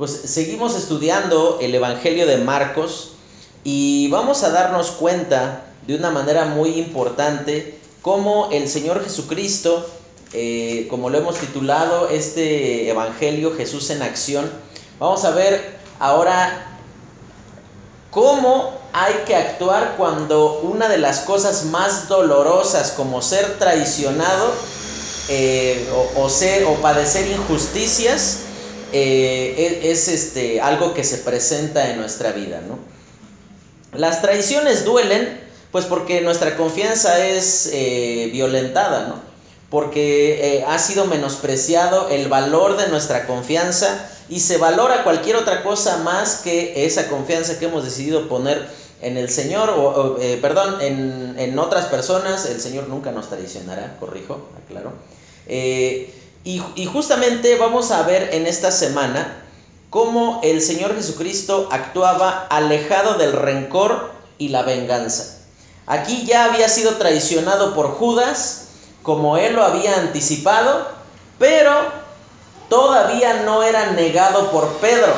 pues seguimos estudiando el Evangelio de Marcos y vamos a darnos cuenta de una manera muy importante cómo el Señor Jesucristo, eh, como lo hemos titulado este Evangelio Jesús en acción, vamos a ver ahora cómo hay que actuar cuando una de las cosas más dolorosas como ser traicionado eh, o, ser, o padecer injusticias eh, es, este, algo que se presenta en nuestra vida. ¿no? Las traiciones duelen pues porque nuestra confianza es eh, violentada, ¿no? porque ha sido menospreciado el valor de nuestra confianza y se valora cualquier otra cosa más que esa confianza que hemos decidido poner en el Señor, o, perdón, en, en, otras personas, el Señor nunca nos traicionará, corrijo, aclaro. Eh, y, y justamente vamos a ver en esta semana cómo el Señor Jesucristo actuaba alejado del rencor y la venganza. Aquí ya había sido traicionado por Judas, como él lo había anticipado, pero todavía no era negado por Pedro.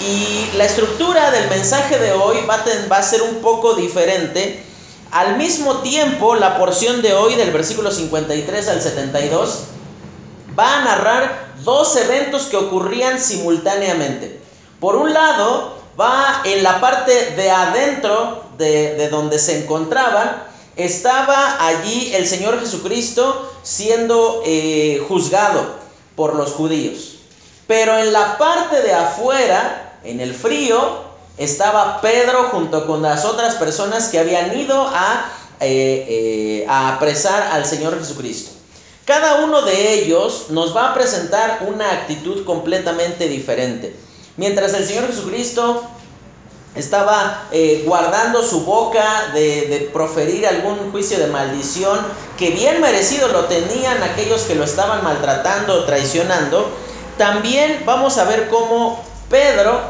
Y la estructura del mensaje de hoy va a, va a ser un poco diferente al mismo tiempo, la porción de hoy, del versículo 53 al 72, va a narrar dos eventos que ocurrían simultáneamente. Por un lado, va en la parte de adentro de, donde se encontraban, estaba allí el Señor Jesucristo siendo eh, juzgado por los judíos. Pero en la parte de afuera, en el frío, estaba Pedro junto con las otras personas que habían ido a, eh, eh, a apresar al Señor Jesucristo. Cada uno de ellos nos va a presentar una actitud completamente diferente. Mientras el Señor Jesucristo estaba eh, guardando su boca de, de, proferir algún juicio de maldición, que bien merecido lo tenían aquellos que lo estaban maltratando o traicionando, también vamos a ver cómo Pedro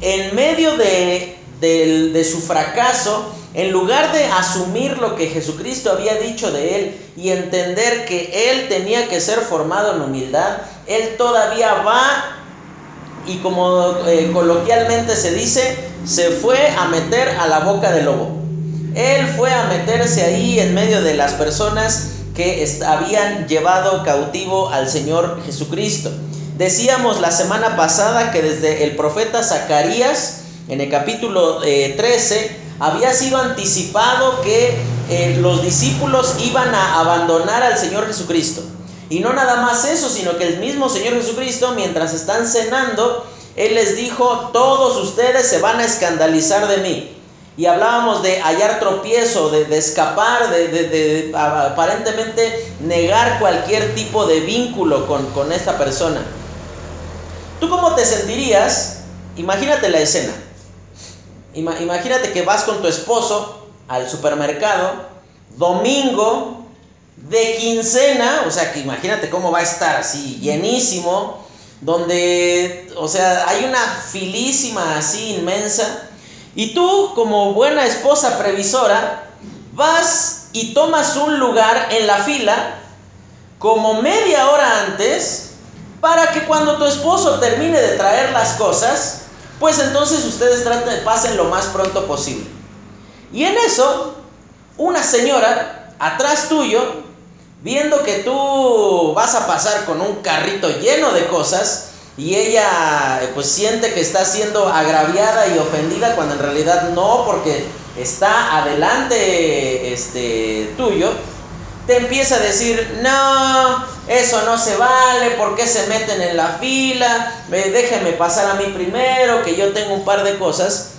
en medio de, su fracaso, en lugar de asumir lo que Jesucristo había dicho de él y entender que él tenía que ser formado en humildad, él todavía va y como eh, coloquialmente se dice, se fue a meter a la boca del lobo. Él fue a meterse ahí en medio de las personas que habían llevado cautivo al Señor Jesucristo. Decíamos la semana pasada que desde el profeta Zacarías, en el capítulo 13, eh, había sido anticipado que eh, los discípulos iban a abandonar al Señor Jesucristo. Y no nada más eso, sino que el mismo Señor Jesucristo, mientras están cenando, Él les dijo, todos ustedes se van a escandalizar de mí. Y hablábamos de hallar tropiezo, de, escapar, de, aparentemente negar cualquier tipo de vínculo con, con esta persona. ¿Tú cómo te sentirías? Imagínate la escena. Imagínate que vas con tu esposo al supermercado, domingo, de quincena, o sea que imagínate cómo va a estar así, llenísimo, donde, o sea, hay una filísima así inmensa, y tú como buena esposa previsora, vas y tomas un lugar en la fila como media hora antes, para que cuando tu esposo termine de traer las cosas, pues entonces ustedes traten, pasen lo más pronto posible. Y en eso, una señora atrás tuyo, viendo que tú vas a pasar con un carrito lleno de cosas, y ella pues siente que está siendo agraviada y ofendida cuando en realidad no, porque está adelante este tuyo, te empieza a decir, no, eso no se vale, ¿por qué se meten en la fila? Déjenme pasar a mí primero, que yo tengo un par de cosas.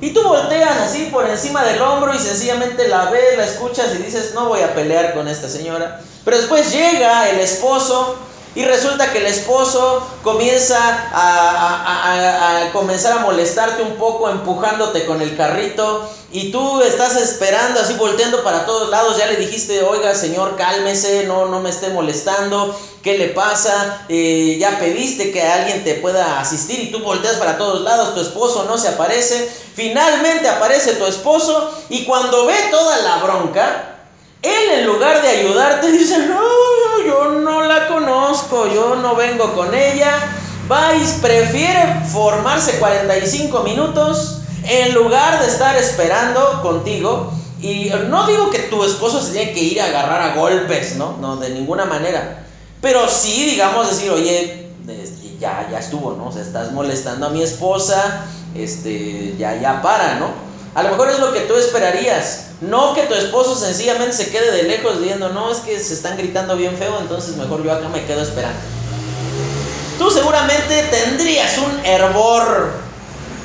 Y tú volteas así por encima del hombro y sencillamente la ves, la escuchas y dices, no voy a pelear con esta señora. Pero después llega el esposo y resulta que el esposo comienza a, comenzar a molestarte un poco, empujándote con el carrito. Y tú estás esperando, así volteando para todos lados. Ya le dijiste, oiga, señor, cálmese, no, no me esté molestando. ¿Qué le pasa? Eh, ya pediste que alguien te pueda asistir y tú volteas para todos lados. Tu esposo no se aparece. Finalmente aparece tu esposo y cuando ve toda la bronca, él en lugar de ayudarte dice, no, yo no la conozco, yo no vengo con ella, vais, prefiere formarse 45 minutos en lugar de estar esperando contigo. Y no digo que tu esposo se tiene que ir a agarrar a golpes, ¿no? No, de ninguna manera. Pero sí, digamos, decir, oye, este, ya, ya estuvo, ¿no? O sea, estás molestando a mi esposa, este, ya, ya para, ¿no? A lo mejor es lo que tú esperarías. No que tu esposo sencillamente se quede de lejos diciendo, no, es que se están gritando bien feo, entonces mejor yo acá me quedo esperando. Tú seguramente tendrías un hervor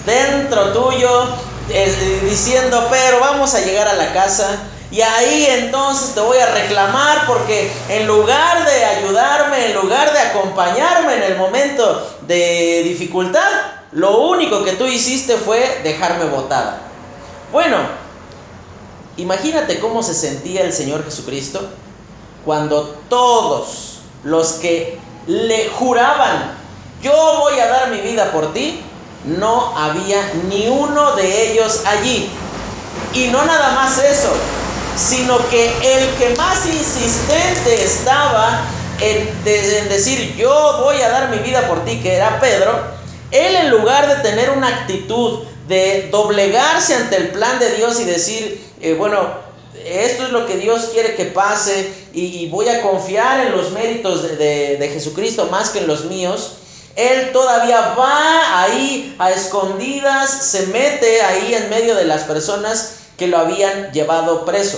dentro tuyo eh, diciendo, pero vamos a llegar a la casa y ahí entonces te voy a reclamar porque en lugar de ayudarme, en lugar de acompañarme en el momento de dificultad, lo único que tú hiciste fue dejarme botada. Bueno, imagínate cómo se sentía el Señor Jesucristo cuando todos los que le juraban, yo voy a dar mi vida por ti, no había ni uno de ellos allí. Y no nada más eso, sino que el que más insistente estaba en, decir yo voy a dar mi vida por ti, que era Pedro, él en lugar de tener una actitud de doblegarse ante el plan de Dios y decir, eh, bueno, esto es lo que Dios quiere que pase y, y voy a confiar en los méritos de, de, de Jesucristo más que en los míos, él todavía va ahí a escondidas, se mete ahí en medio de las personas que lo habían llevado preso.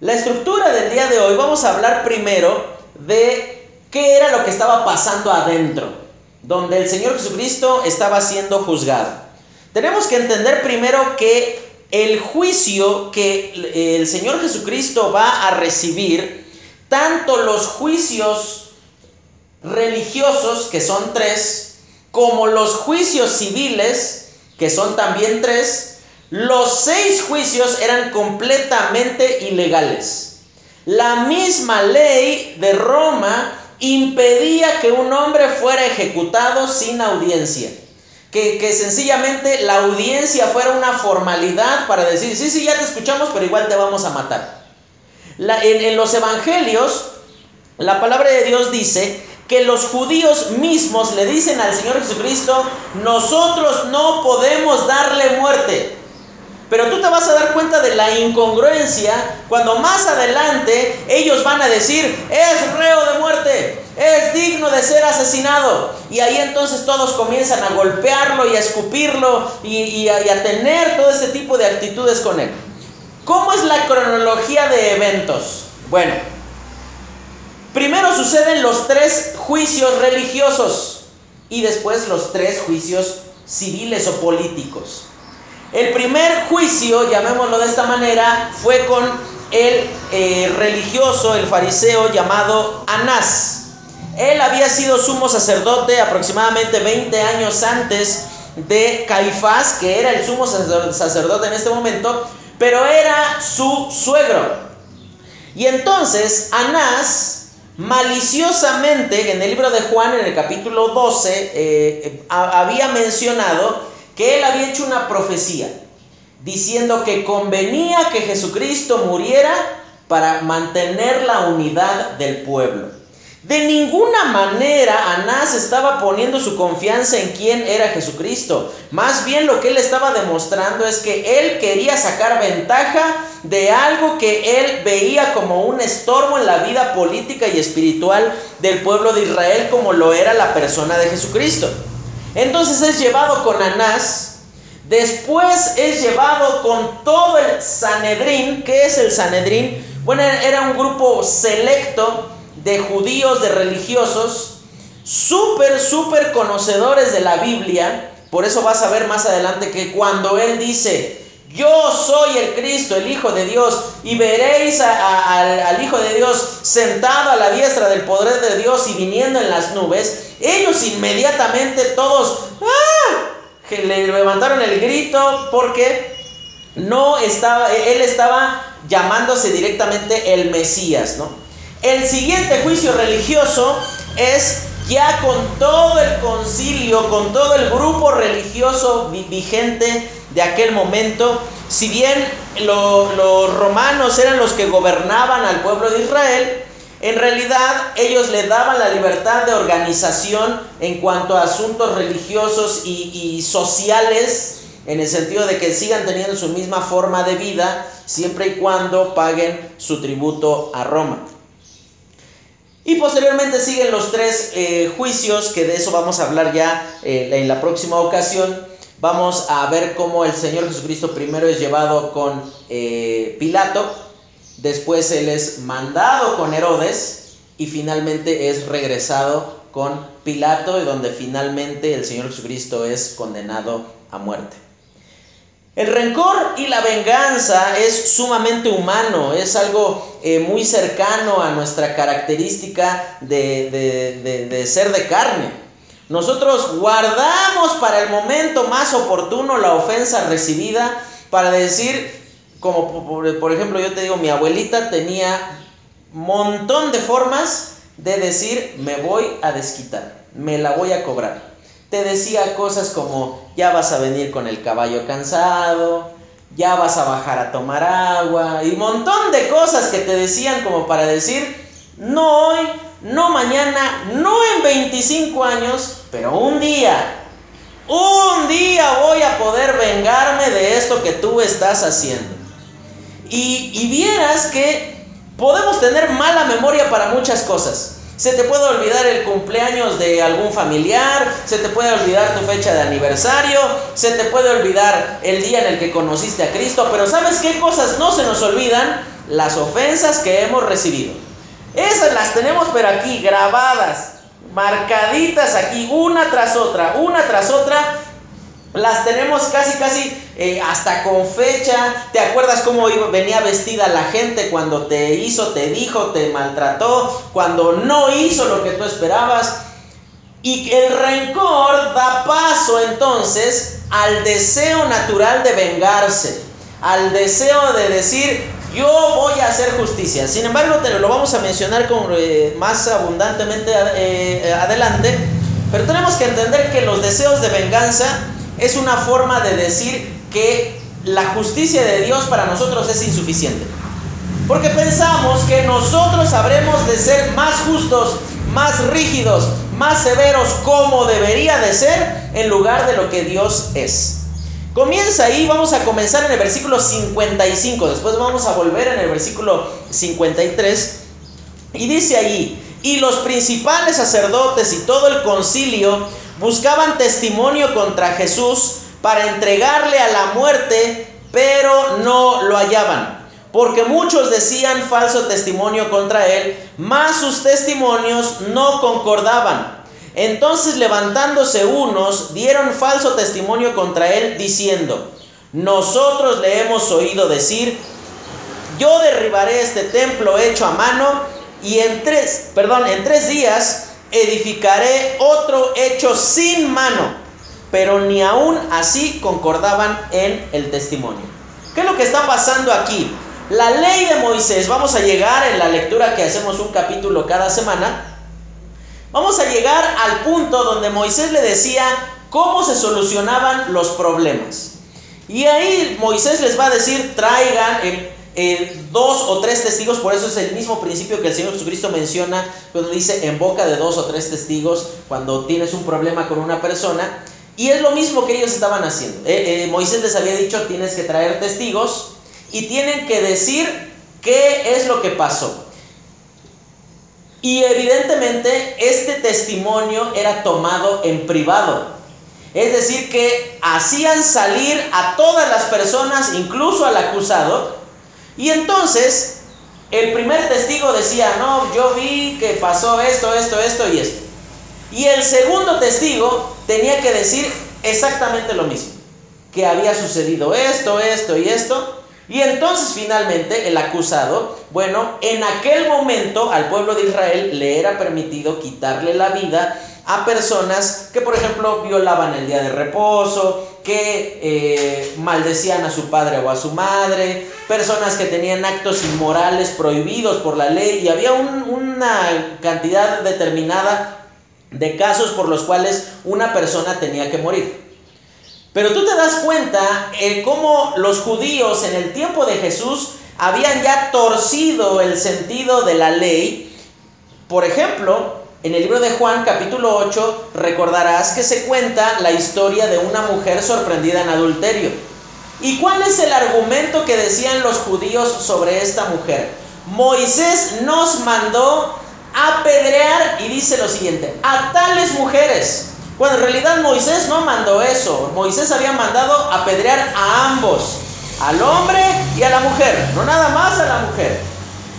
La estructura del día de hoy, vamos a hablar primero de qué era lo que estaba pasando adentro donde el Señor Jesucristo estaba siendo juzgado. Tenemos que entender primero que el juicio que el Señor Jesucristo va a recibir, tanto los juicios religiosos, que son tres, como los juicios civiles, que son también tres, los seis juicios eran completamente ilegales. La misma ley de Roma impedía que un hombre fuera ejecutado sin audiencia. Que, que, sencillamente la audiencia fuera una formalidad para decir, sí, sí, ya te escuchamos, pero igual te vamos a matar. La, en, en los evangelios, la palabra de Dios dice que los judíos mismos le dicen al Señor Jesucristo, nosotros no podemos darle muerte. Pero tú te vas a dar cuenta de la incongruencia cuando más adelante ellos van a decir, es reo de muerte, es digno de ser asesinado. Y ahí entonces todos comienzan a golpearlo y a escupirlo y, a, a tener todo este tipo de actitudes con él. ¿Cómo es la cronología de eventos? Bueno, primero suceden los tres juicios religiosos y después los tres juicios civiles o políticos. El primer juicio, llamémoslo de esta manera, fue con el eh, religioso, el fariseo llamado Anás. Él había sido sumo sacerdote aproximadamente 20 años antes de Caifás, que era el sumo sacerdote en este momento, pero era su suegro. Y entonces Anás maliciosamente en el libro de Juan, en el capítulo 12, eh, había mencionado que él había hecho una profecía diciendo que convenía que Jesucristo muriera para mantener la unidad del pueblo. De ninguna manera Anás estaba poniendo su confianza en quién era Jesucristo. Más bien lo que él estaba demostrando es que él quería sacar ventaja de algo que él veía como un estorbo en la vida política y espiritual del pueblo de Israel como lo era la persona de Jesucristo. Entonces es llevado con Anás, después es llevado con todo el Sanedrín. ¿Qué es el Sanedrín? Bueno, era un grupo selecto de judíos, de religiosos, súper, súper conocedores de la Biblia. Por eso vas a ver más adelante que cuando él dice, yo soy el Cristo, el Hijo de Dios, y veréis al, al, Hijo de Dios sentado a la diestra del poder de Dios y viniendo en las nubes, ellos inmediatamente todos ¡ah! le levantaron el grito porque no estaba, él estaba llamándose directamente el Mesías, ¿no? El siguiente juicio religioso es ya con todo el concilio, con todo el grupo religioso vigente de aquel momento, si bien lo, los romanos eran los que gobernaban al pueblo de Israel, En realidad ellos le daban la libertad de organización en cuanto a asuntos religiosos y, sociales, en el sentido de que sigan teniendo su misma forma de vida siempre y cuando paguen su tributo a Roma. Y posteriormente siguen los tres eh, juicios, que de eso vamos a hablar ya eh, en la próxima ocasión. Vamos a ver cómo el Señor Jesucristo primero es llevado con eh, Pilato, después Él es mandado con Herodes y finalmente es regresado con Pilato, y donde finalmente el Señor Jesucristo es condenado a muerte. El rencor y la venganza es sumamente humano, es algo eh, muy cercano a nuestra característica de, de, ser de carne. Nosotros guardamos para el momento más oportuno la ofensa recibida para decir, como por, ejemplo yo te digo, mi abuelita tenía montón de formas de decir, me voy a desquitar, me la voy a cobrar te decía cosas como, ya vas a venir con el caballo cansado, ya vas a bajar a tomar agua, y montón de cosas que te decían como para decir, no hoy, no mañana, no en 25 años, pero un día, un día voy a poder vengarme de esto que tú estás haciendo. Y, vieras que podemos tener mala memoria para muchas cosas. Se te puede olvidar el cumpleaños de algún familiar, se te puede olvidar tu fecha de aniversario, se te puede olvidar el día en el que conociste a Cristo, pero ¿sabes qué cosas no se nos olvidan? Las ofensas que hemos recibido. Esas las tenemos pero aquí grabadas, marcaditas aquí, una tras otra, una tras otra, las tenemos casi, casi eh, hasta con fecha. ¿Te acuerdas cómo venía vestida la gente cuando te hizo, te dijo, te maltrató, cuando no hizo lo que tú esperabas? Y el rencor da paso entonces al deseo natural de vengarse, al deseo de decir, yo voy a hacer justicia. Sin embargo, te lo vamos a mencionar con, eh, más abundantemente eh, adelante, pero tenemos que entender que los deseos de venganza es una forma de decir que la justicia de Dios para nosotros es insuficiente. Porque pensamos que nosotros habremos de ser más justos, más rígidos, más severos como debería de ser en lugar de lo que Dios es. Comienza ahí, vamos a comenzar en el versículo 55, después vamos a volver en el versículo 53 y dice allí, y los principales sacerdotes y todo el concilio buscaban testimonio contra Jesús para entregarle a la muerte, pero no lo hallaban. Porque muchos decían falso testimonio contra él, mas sus testimonios no concordaban. Entonces levantándose unos, dieron falso testimonio contra él, diciendo, nosotros le hemos oído decir, yo derribaré este templo hecho a mano y en tres, perdón, en tres días edificaré otro hecho sin mano. Pero ni aún así concordaban en el testimonio. ¿Qué es lo que está pasando aquí? La ley de Moisés, vamos a llegar en la lectura que hacemos un capítulo cada semana, vamos a llegar al punto donde Moisés le decía cómo se solucionaban los problemas. Y ahí Moisés les va a decir, traigan el eh, dos o tres testigos, por eso es el mismo principio que el Señor Jesucristo menciona cuando dice en boca de dos o tres testigos cuando tienes un problema con una persona. Y es lo mismo que ellos estaban haciendo. Eh, eh, Moisés les había dicho tienes que traer testigos y tienen que decir qué es lo que pasó. Y evidentemente este testimonio era tomado en privado. Es decir, que hacían salir a todas las personas, incluso al acusado, y entonces el primer testigo decía, no, yo vi que pasó esto, esto, esto y esto. Y el segundo testigo tenía que decir exactamente lo mismo, que había sucedido esto, esto y esto. Y entonces finalmente el acusado, bueno, en aquel momento al pueblo de Israel le era permitido quitarle la vida a personas que, por ejemplo, violaban el día de reposo, que eh, maldecían a su padre o a su madre, personas que tenían actos inmorales prohibidos por la ley y había una cantidad determinada de casos por los cuales una persona tenía que morir. Pero tú te das cuenta eh, cómo los judíos en el tiempo de Jesús habían ya torcido el sentido de la ley Por ejemplo, en el libro de Juan capítulo 8 recordarás que se cuenta la historia de una mujer sorprendida en adulterio. ¿Y cuál es el argumento que decían los judíos sobre esta mujer? Moisés nos mandó apedrear y dice lo siguiente, a tales mujeres. Bueno, en realidad Moisés no mandó eso. Moisés había mandado apedrear a ambos, al hombre y a la mujer, no nada más a la mujer.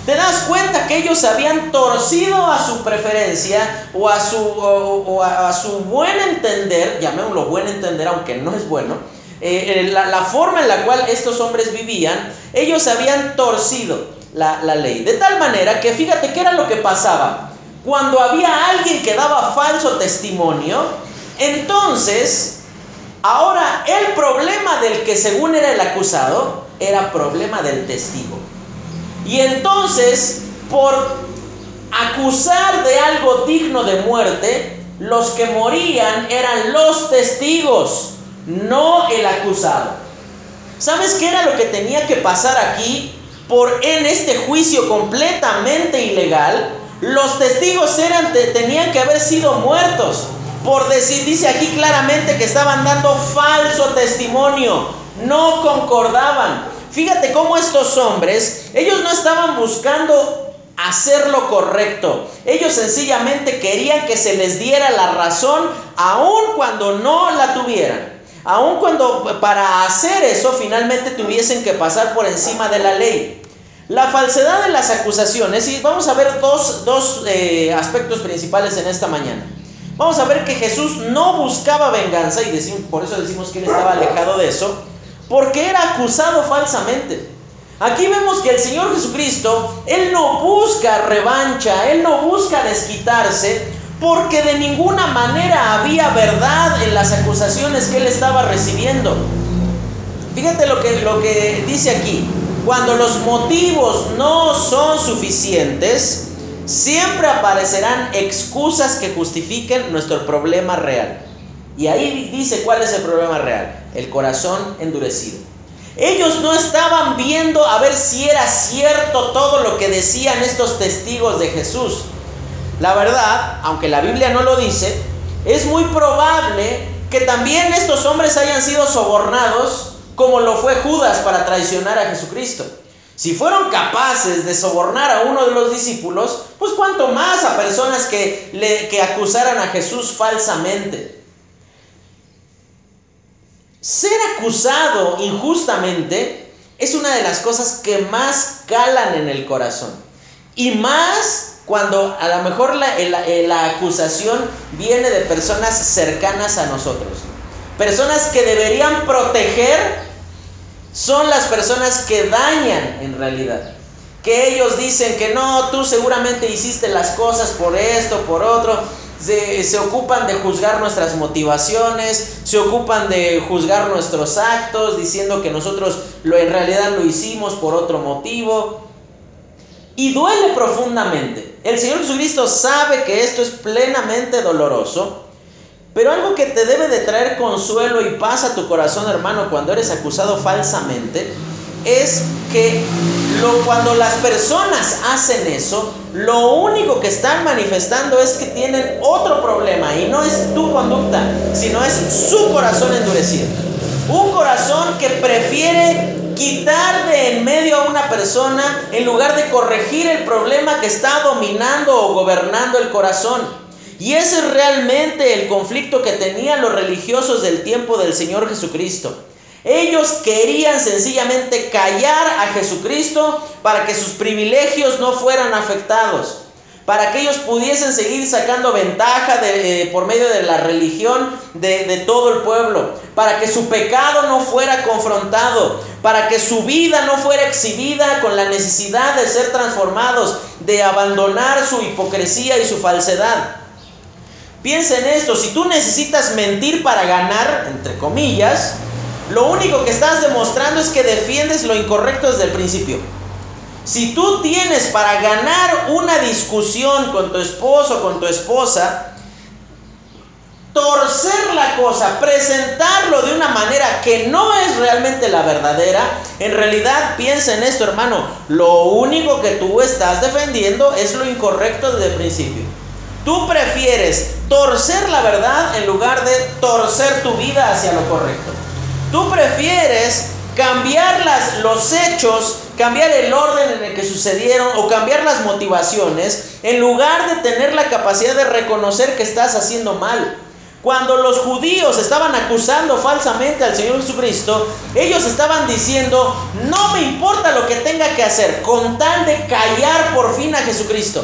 Te das cuenta que ellos habían torcido a su preferencia o a su, o, a, su buen entender, llamémoslo buen entender, aunque no es bueno, eh, eh, la, forma en la cual estos hombres vivían, ellos habían torcido la, la ley. De tal manera que fíjate qué era lo que pasaba. Cuando había alguien que daba falso testimonio, entonces, ahora el problema del que según era el acusado era problema del testigo. Y entonces, por acusar de algo digno de muerte, los que morían eran los testigos, no el acusado. ¿Sabes qué era lo que tenía que pasar aquí? Por en este juicio completamente ilegal, los testigos eran, tenían que haber sido muertos. Por decir, dice aquí claramente que estaban dando falso testimonio, no concordaban. Fíjate cómo estos hombres, ellos no estaban buscando hacer lo correcto. Ellos sencillamente querían que se les diera la razón aun cuando no la tuvieran. Aun cuando para hacer eso finalmente tuviesen que pasar por encima de la ley. La falsedad de las acusaciones, y vamos a ver dos, dos eh, aspectos principales en esta mañana. Vamos a ver que Jesús no buscaba venganza, y decimos, por eso decimos que él estaba alejado de eso, porque era acusado falsamente. Aquí vemos que el Señor Jesucristo, Él no busca revancha, Él no busca desquitarse, porque de ninguna manera había verdad en las acusaciones que Él estaba recibiendo. Fíjate lo que, lo que dice aquí. Cuando los motivos no son suficientes, siempre aparecerán excusas que justifiquen nuestro problema real. Y ahí dice cuál es el problema real, el corazón endurecido. Ellos no estaban viendo a ver si era cierto todo lo que decían estos testigos de Jesús. La verdad, aunque la Biblia no lo dice, es muy probable que también estos hombres hayan sido sobornados como lo fue Judas para traicionar a Jesucristo. Si fueron capaces de sobornar a uno de los discípulos, pues cuánto más a personas que, le, que acusaran a Jesús falsamente. Ser acusado injustamente es una de las cosas que más calan en el corazón. Y más cuando a lo mejor la, la, acusación viene de personas cercanas a nosotros. Personas que deberían proteger son las personas que dañan en realidad que ellos dicen que no, tú seguramente hiciste las cosas por esto, por otro, se, se, ocupan de juzgar nuestras motivaciones, se ocupan de juzgar nuestros actos, diciendo que nosotros lo, en realidad lo hicimos por otro motivo. Y duele profundamente. El Señor Jesucristo sabe que esto es plenamente doloroso, pero algo que te debe de traer consuelo y paz a tu corazón, hermano, cuando eres acusado falsamente, es que cuando las personas hacen eso, lo único que están manifestando es que tienen otro problema y no es tu conducta, sino es su corazón endurecido. Un corazón que prefiere quitar de en medio a una persona en lugar de corregir el problema que está dominando o gobernando el corazón. Y ese es realmente el conflicto que tenían los religiosos del tiempo del Señor Jesucristo. Ellos querían sencillamente callar a Jesucristo para que sus privilegios no fueran afectados, para que ellos pudiesen seguir sacando ventaja eh, por medio de la religión de, de todo el pueblo, para que su pecado no fuera confrontado, para que su vida no fuera exhibida con la necesidad de ser transformados, de abandonar su hipocresía y su falsedad. Piensa en esto, si tú necesitas mentir para ganar, entre comillas, lo único que estás demostrando es que defiendes lo incorrecto desde el principio. Si tú tienes para ganar una discusión con tu esposo con tu esposa, torcer la cosa, presentarlo de una manera que no es realmente la verdadera, en realidad piensa en esto, hermano, lo único que tú estás defendiendo es lo incorrecto desde el principio. Tú prefieres torcer la verdad en lugar de torcer tu vida hacia lo correcto. Tú prefieres cambiar las, los hechos, cambiar el orden en el que sucedieron o cambiar las motivaciones en lugar de tener la capacidad de reconocer que estás haciendo mal. Cuando los judíos estaban acusando falsamente al Señor Jesucristo, ellos estaban diciendo, no me importa lo que tenga que hacer, con tal de callar por fin a Jesucristo.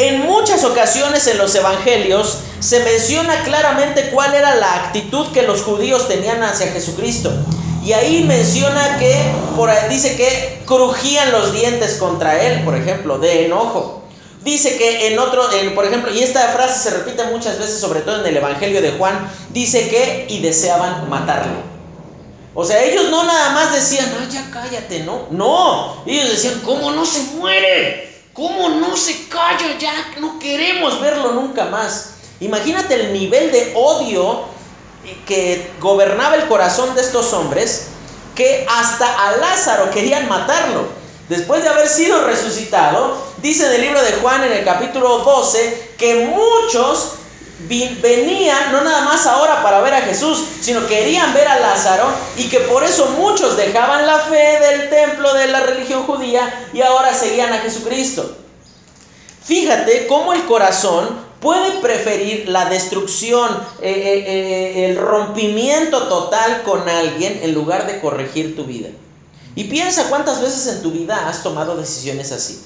En muchas ocasiones en los evangelios se menciona claramente cuál era la actitud que los judíos tenían hacia Jesucristo. Y ahí menciona que, por ahí dice que crujían los dientes contra él, por ejemplo, de enojo. Dice que en otro, por ejemplo, y esta frase se repite muchas veces, sobre todo en el Evangelio de Juan, dice que y deseaban matarlo. O sea, ellos no nada más decían, ay, ya cállate, ¿no? No, ellos decían, ¿cómo no se muere? ¿Cómo no se calla? Ya no queremos verlo nunca más. Imagínate el nivel de odio que gobernaba el corazón de estos hombres, que hasta a Lázaro querían matarlo. Después de haber sido resucitado, dice en el libro de Juan en el capítulo 12 que muchos venían no nada más ahora para ver a Jesús, sino querían ver a Lázaro y que por eso muchos dejaban la fe del templo de la religión judía y ahora seguían a Jesucristo. Fíjate cómo el corazón puede preferir la destrucción, eh, eh, eh, el rompimiento total con alguien en lugar de corregir tu vida. Y piensa cuántas veces en tu vida has tomado decisiones así.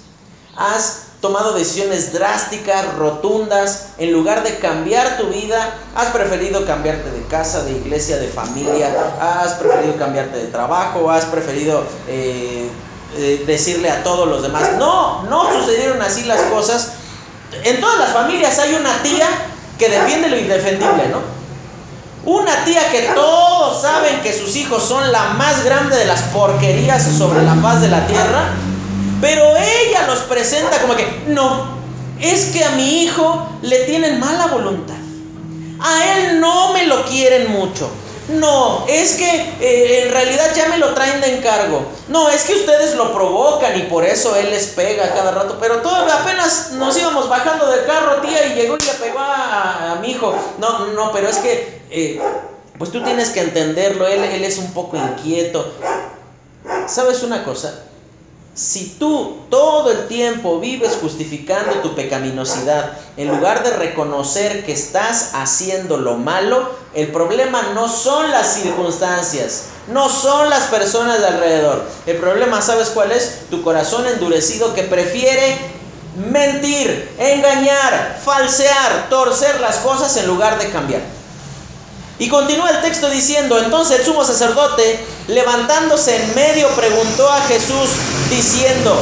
Has tomado decisiones drásticas, rotundas, en lugar de cambiar tu vida, has preferido cambiarte de casa, de iglesia, de familia, has preferido cambiarte de trabajo, has preferido decirle a todos los demás, no, no sucedieron así las cosas, en todas las familias hay una tía que defiende lo indefendible, ¿no? Una tía que todos saben que sus hijos son la más grande de las porquerías sobre la faz de la tierra, pero ella los presenta como que, no, es que a mi hijo le tienen mala voluntad. A él no me lo quieren mucho. No, es que eh, en realidad ya me lo traen de encargo. No, es que ustedes lo provocan y por eso él les pega cada rato. Pero todavía apenas nos íbamos bajando del carro, tía, y llegó y le pegó a, mi hijo. No, no, pero es que, eh, pues tú tienes que entenderlo, él, él es un poco inquieto. ¿Sabes una cosa? Si tú todo el tiempo vives justificando tu pecaminosidad en lugar de reconocer que estás haciendo lo malo, el problema no son las circunstancias, no son las personas de alrededor. El problema, ¿sabes cuál es? Tu corazón endurecido que prefiere mentir, engañar, falsear, torcer las cosas en lugar de cambiar. Y continúa el texto diciendo, entonces el sumo sacerdote, levantándose en medio, preguntó a Jesús diciendo,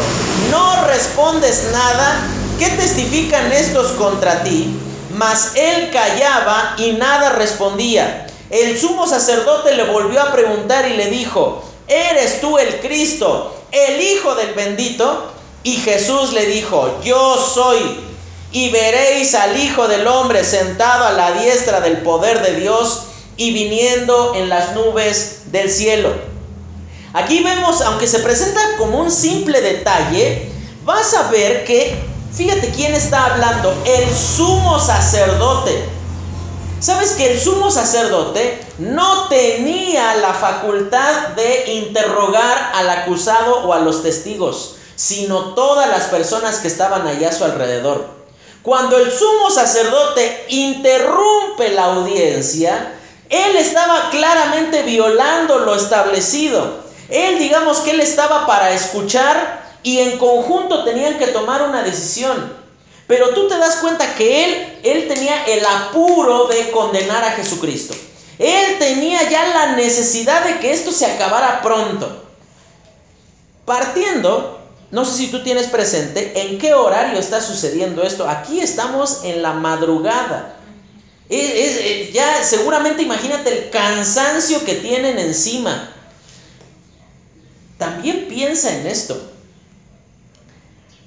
¿no respondes nada? ¿Qué testifican estos contra ti? Mas él callaba y nada respondía. El sumo sacerdote le volvió a preguntar y le dijo, ¿eres tú el Cristo, el Hijo del bendito? Y Jesús le dijo, yo soy y veréis al Hijo del Hombre sentado a la diestra del poder de Dios y viniendo en las nubes del cielo. Aquí vemos, aunque se presenta como un simple detalle, vas a ver que, fíjate quién está hablando, el sumo sacerdote. ¿Sabes que el sumo sacerdote no tenía la facultad de interrogar al acusado o a los testigos, sino todas las personas que estaban allá a su alrededor? Cuando el sumo sacerdote interrumpe la audiencia, él estaba claramente violando lo establecido. Él, digamos que él estaba para escuchar y en conjunto tenían que tomar una decisión. Pero tú te das cuenta que él, él tenía el apuro de condenar a Jesucristo. Él tenía ya la necesidad de que esto se acabara pronto. Partiendo no sé si tú tienes presente en qué horario está sucediendo esto. Aquí estamos en la madrugada. ya seguramente imagínate el cansancio que tienen encima. También piensa en esto.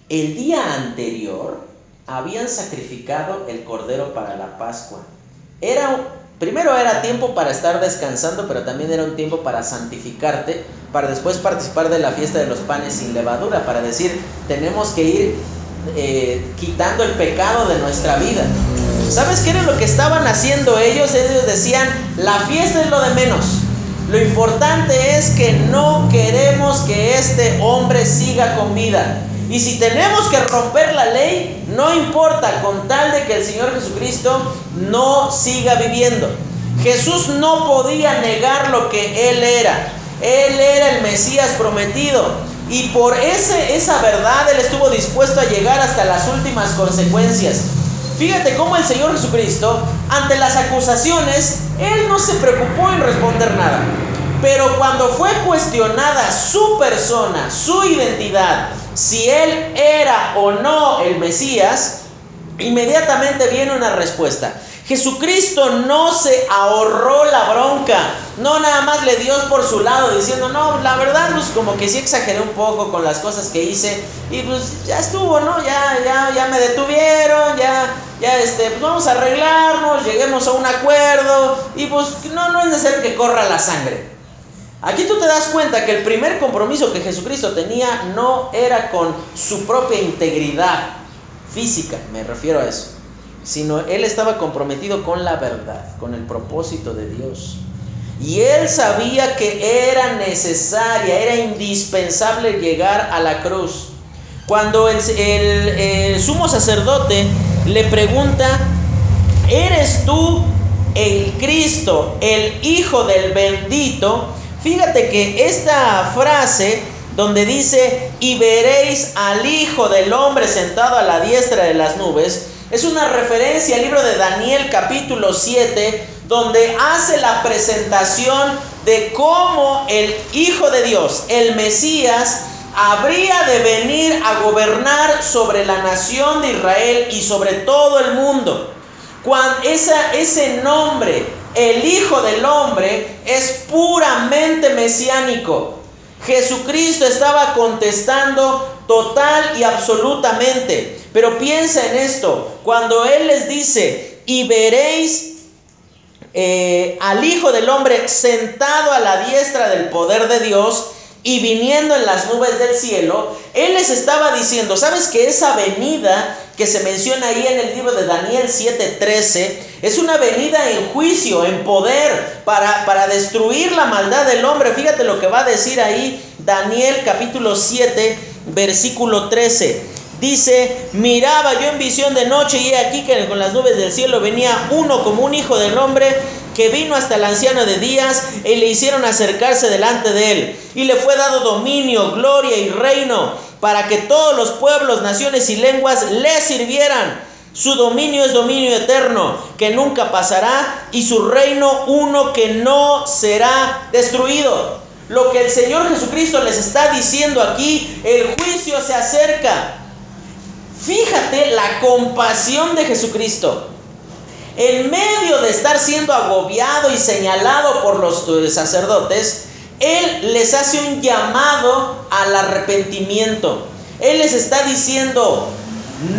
El día anterior habían sacrificado el cordero para la Pascua. Era Primero era tiempo para estar descansando, pero también era un tiempo para santificarte, para después participar de la fiesta de los panes sin levadura, para decir, tenemos que ir eh, quitando el pecado de nuestra vida. ¿Sabes qué era lo que estaban haciendo ellos? Ellos decían, la fiesta es lo de menos. Lo importante es que no queremos que este hombre siga con vida. Y si tenemos que romper la ley, no importa, con tal de que el Señor Jesucristo no siga viviendo. Jesús no podía negar lo que Él era. Él era el Mesías prometido. Y por ese, esa verdad Él estuvo dispuesto a llegar hasta las últimas consecuencias. Fíjate cómo el Señor Jesucristo, ante las acusaciones, Él no se preocupó en responder nada. Pero cuando fue cuestionada su persona, su identidad, si él era o no el Mesías, inmediatamente viene una respuesta. Jesucristo no se ahorró la bronca, no nada más le dio por su lado diciendo, no, la verdad, pues como que sí exageré un poco con las cosas que hice y pues ya estuvo, ¿no? Ya, ya, ya me detuvieron, ya, ya, este, pues vamos a arreglarnos, lleguemos a un acuerdo y pues no, no es necesario que corra la sangre. Aquí tú te das cuenta que el primer compromiso que Jesucristo tenía no era con su propia integridad física, me refiero a eso, sino él estaba comprometido con la verdad, con el propósito de Dios. Y él sabía que era necesaria, era indispensable llegar a la cruz. Cuando el, el sumo sacerdote le pregunta, ¿eres tú el Cristo, el Hijo del bendito? Fíjate que esta frase donde dice, y veréis al Hijo del Hombre sentado a la diestra de las nubes, es una referencia al libro de Daniel capítulo 7, donde hace la presentación de cómo el Hijo de Dios, el Mesías, habría de venir a gobernar sobre la nación de Israel y sobre todo el mundo. Cuando ese nombre, el Hijo del Hombre, es puramente mesiánico. Jesucristo estaba contestando total y absolutamente. Pero piensa en esto, cuando Él les dice, y veréis eh, al Hijo del Hombre sentado a la diestra del poder de Dios, y viniendo en las nubes del cielo, Él les estaba diciendo, ¿sabes que esa venida que se menciona ahí en el libro de Daniel 7:13 es una venida en juicio, en poder, para, para destruir la maldad del hombre? Fíjate lo que va a decir ahí Daniel capítulo 7, versículo 13. Dice, miraba yo en visión de noche y he aquí que con las nubes del cielo venía uno como un hijo del hombre que vino hasta el anciano de días y le hicieron acercarse delante de él. Y le fue dado dominio, gloria y reino para que todos los pueblos, naciones y lenguas le sirvieran. Su dominio es dominio eterno, que nunca pasará, y su reino uno que no será destruido. Lo que el Señor Jesucristo les está diciendo aquí, el juicio se acerca. Fíjate la compasión de Jesucristo. En medio de estar siendo agobiado y señalado por los eh, sacerdotes, Él les hace un llamado al arrepentimiento. Él les está diciendo,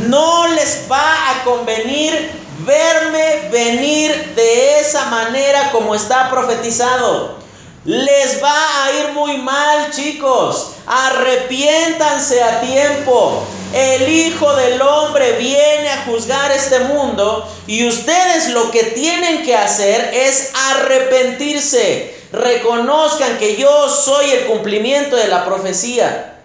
no les va a convenir verme venir de esa manera como está profetizado. Les va a ir muy mal, chicos. Arrepiéntanse a tiempo. El Hijo del Hombre viene a juzgar este mundo y ustedes lo que tienen que hacer es arrepentirse. Reconozcan que yo soy el cumplimiento de la profecía.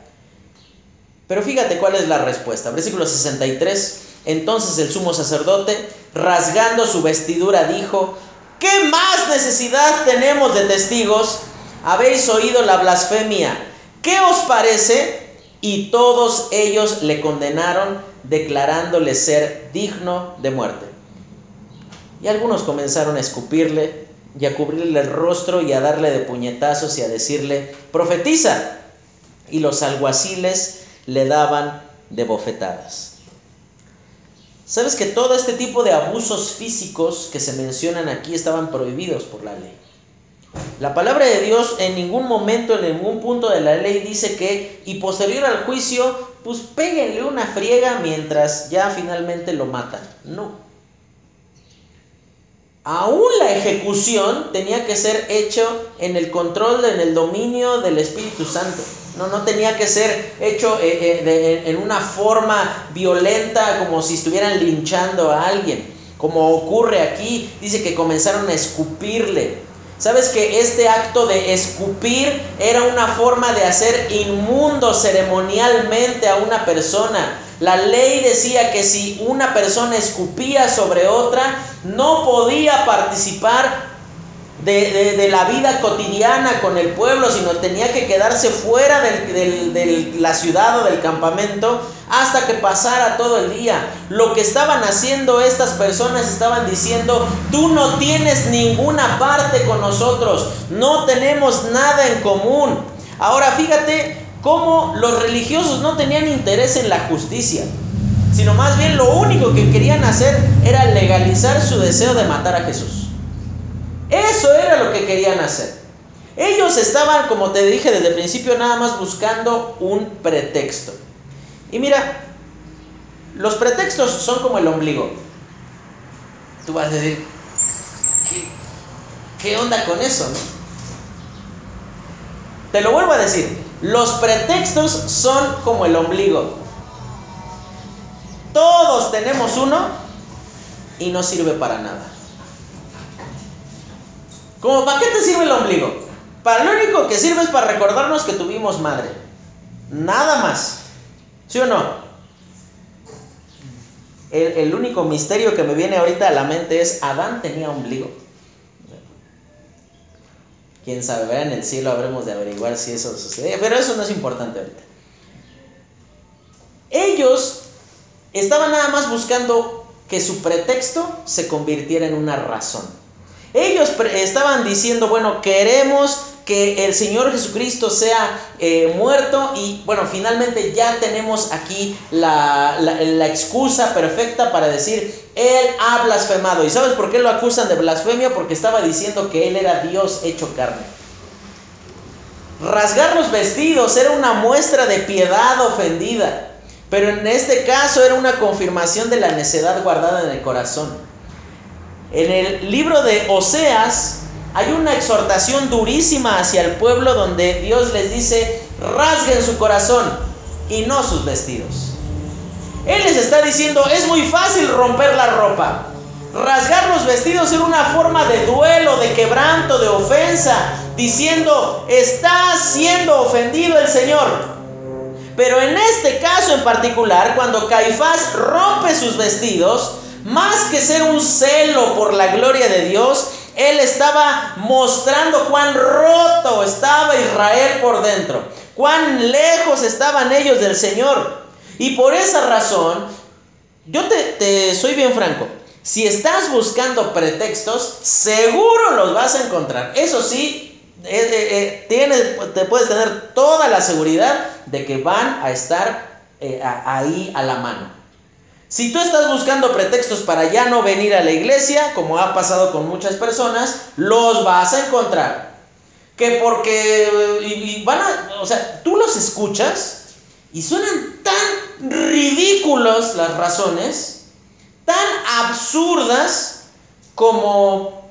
Pero fíjate cuál es la respuesta. Versículo 63. Entonces el sumo sacerdote, rasgando su vestidura, dijo, ¿Qué más necesidad tenemos de testigos? Habéis oído la blasfemia. ¿Qué os parece? Y todos ellos le condenaron, declarándole ser digno de muerte. Y algunos comenzaron a escupirle y a cubrirle el rostro y a darle de puñetazos y a decirle, profetiza. Y los alguaciles le daban de bofetadas. ¿Sabes que todo este tipo de abusos físicos que se mencionan aquí estaban prohibidos por la ley? La palabra de Dios en ningún momento, en ningún punto de la ley dice que, y posterior al juicio, pues péguenle una friega mientras ya finalmente lo matan. No. aún la ejecución tenía que ser hecho en el control, en el dominio del Espíritu Santo. No, no tenía que ser hecho eh, eh, en una forma violenta como si estuvieran linchando a alguien. Como ocurre aquí, dice que comenzaron a escupirle. ¿Sabes que este acto de escupir era una forma de hacer inmundo ceremonialmente a una persona? La ley decía que si una persona escupía sobre otra, no podía participar de, la vida cotidiana con el pueblo, sino tenía que quedarse fuera de la ciudad o del campamento hasta que pasara todo el día. Lo que estaban haciendo estas personas estaban diciendo, tú no tienes ninguna parte con nosotros, no tenemos nada en común. Ahora fíjate cómo los religiosos no tenían interés en la justicia, sino más bien lo único que querían hacer era legalizar su deseo de matar a Jesús. Eso era lo que querían hacer. Ellos estaban, como te dije desde el principio, nada más buscando un pretexto. Y mira, los pretextos son como el ombligo. Tú vas a decir, ¿qué, onda con eso? Te lo vuelvo a decir, los pretextos son como el ombligo. Todos tenemos uno y no sirve para nada. ¿Cómo para qué te sirve el ombligo? Para lo único que sirve es para recordarnos que tuvimos madre. Nada más. ¿Sí o no? El, el, único misterio que me viene ahorita a la mente es, ¿Adán tenía ombligo? Quién sabe, en el cielo habremos de averiguar si eso sucede, pero eso no es importante ahorita. Ellos estaban nada más buscando que su pretexto se convirtiera en una razón. Ellos estaban diciendo, bueno, queremos que el Señor Jesucristo sea eh, muerto y bueno, finalmente ya tenemos aquí la, la, excusa perfecta para decir, Él ha blasfemado. ¿Y sabes por qué lo acusan de blasfemia? Porque estaba diciendo que Él era Dios hecho carne. Rasgar los vestidos era una muestra de piedad ofendida, pero en este caso era una confirmación de la necedad guardada en el corazón. En el libro de Oseas, hay una exhortación durísima hacia el pueblo donde Dios les dice, rasguen su corazón y no sus vestidos. Él les está diciendo, es muy fácil romper la ropa. Rasgar los vestidos era una forma de duelo, de quebranto, de ofensa, diciendo, está siendo ofendido el Señor. Pero en este caso en particular, cuando Caifás rompe sus vestidos, más que ser un celo por la gloria de Dios, él estaba mostrando cuán roto estaba Israel por dentro, cuán lejos estaban ellos del Señor. Y por esa razón, yo te, soy bien franco, si estás buscando pretextos, seguro los vas a encontrar. Eso sí, eh, eh, eh, te puedes tener toda la seguridad de que van a estar ahí a la mano. Si tú estás buscando pretextos para ya no venir a la iglesia, como ha pasado con muchas personas, los vas a encontrar. Que porque, y, van a, o sea, tú los escuchas y suenan tan ridículos las razones, tan absurdas como...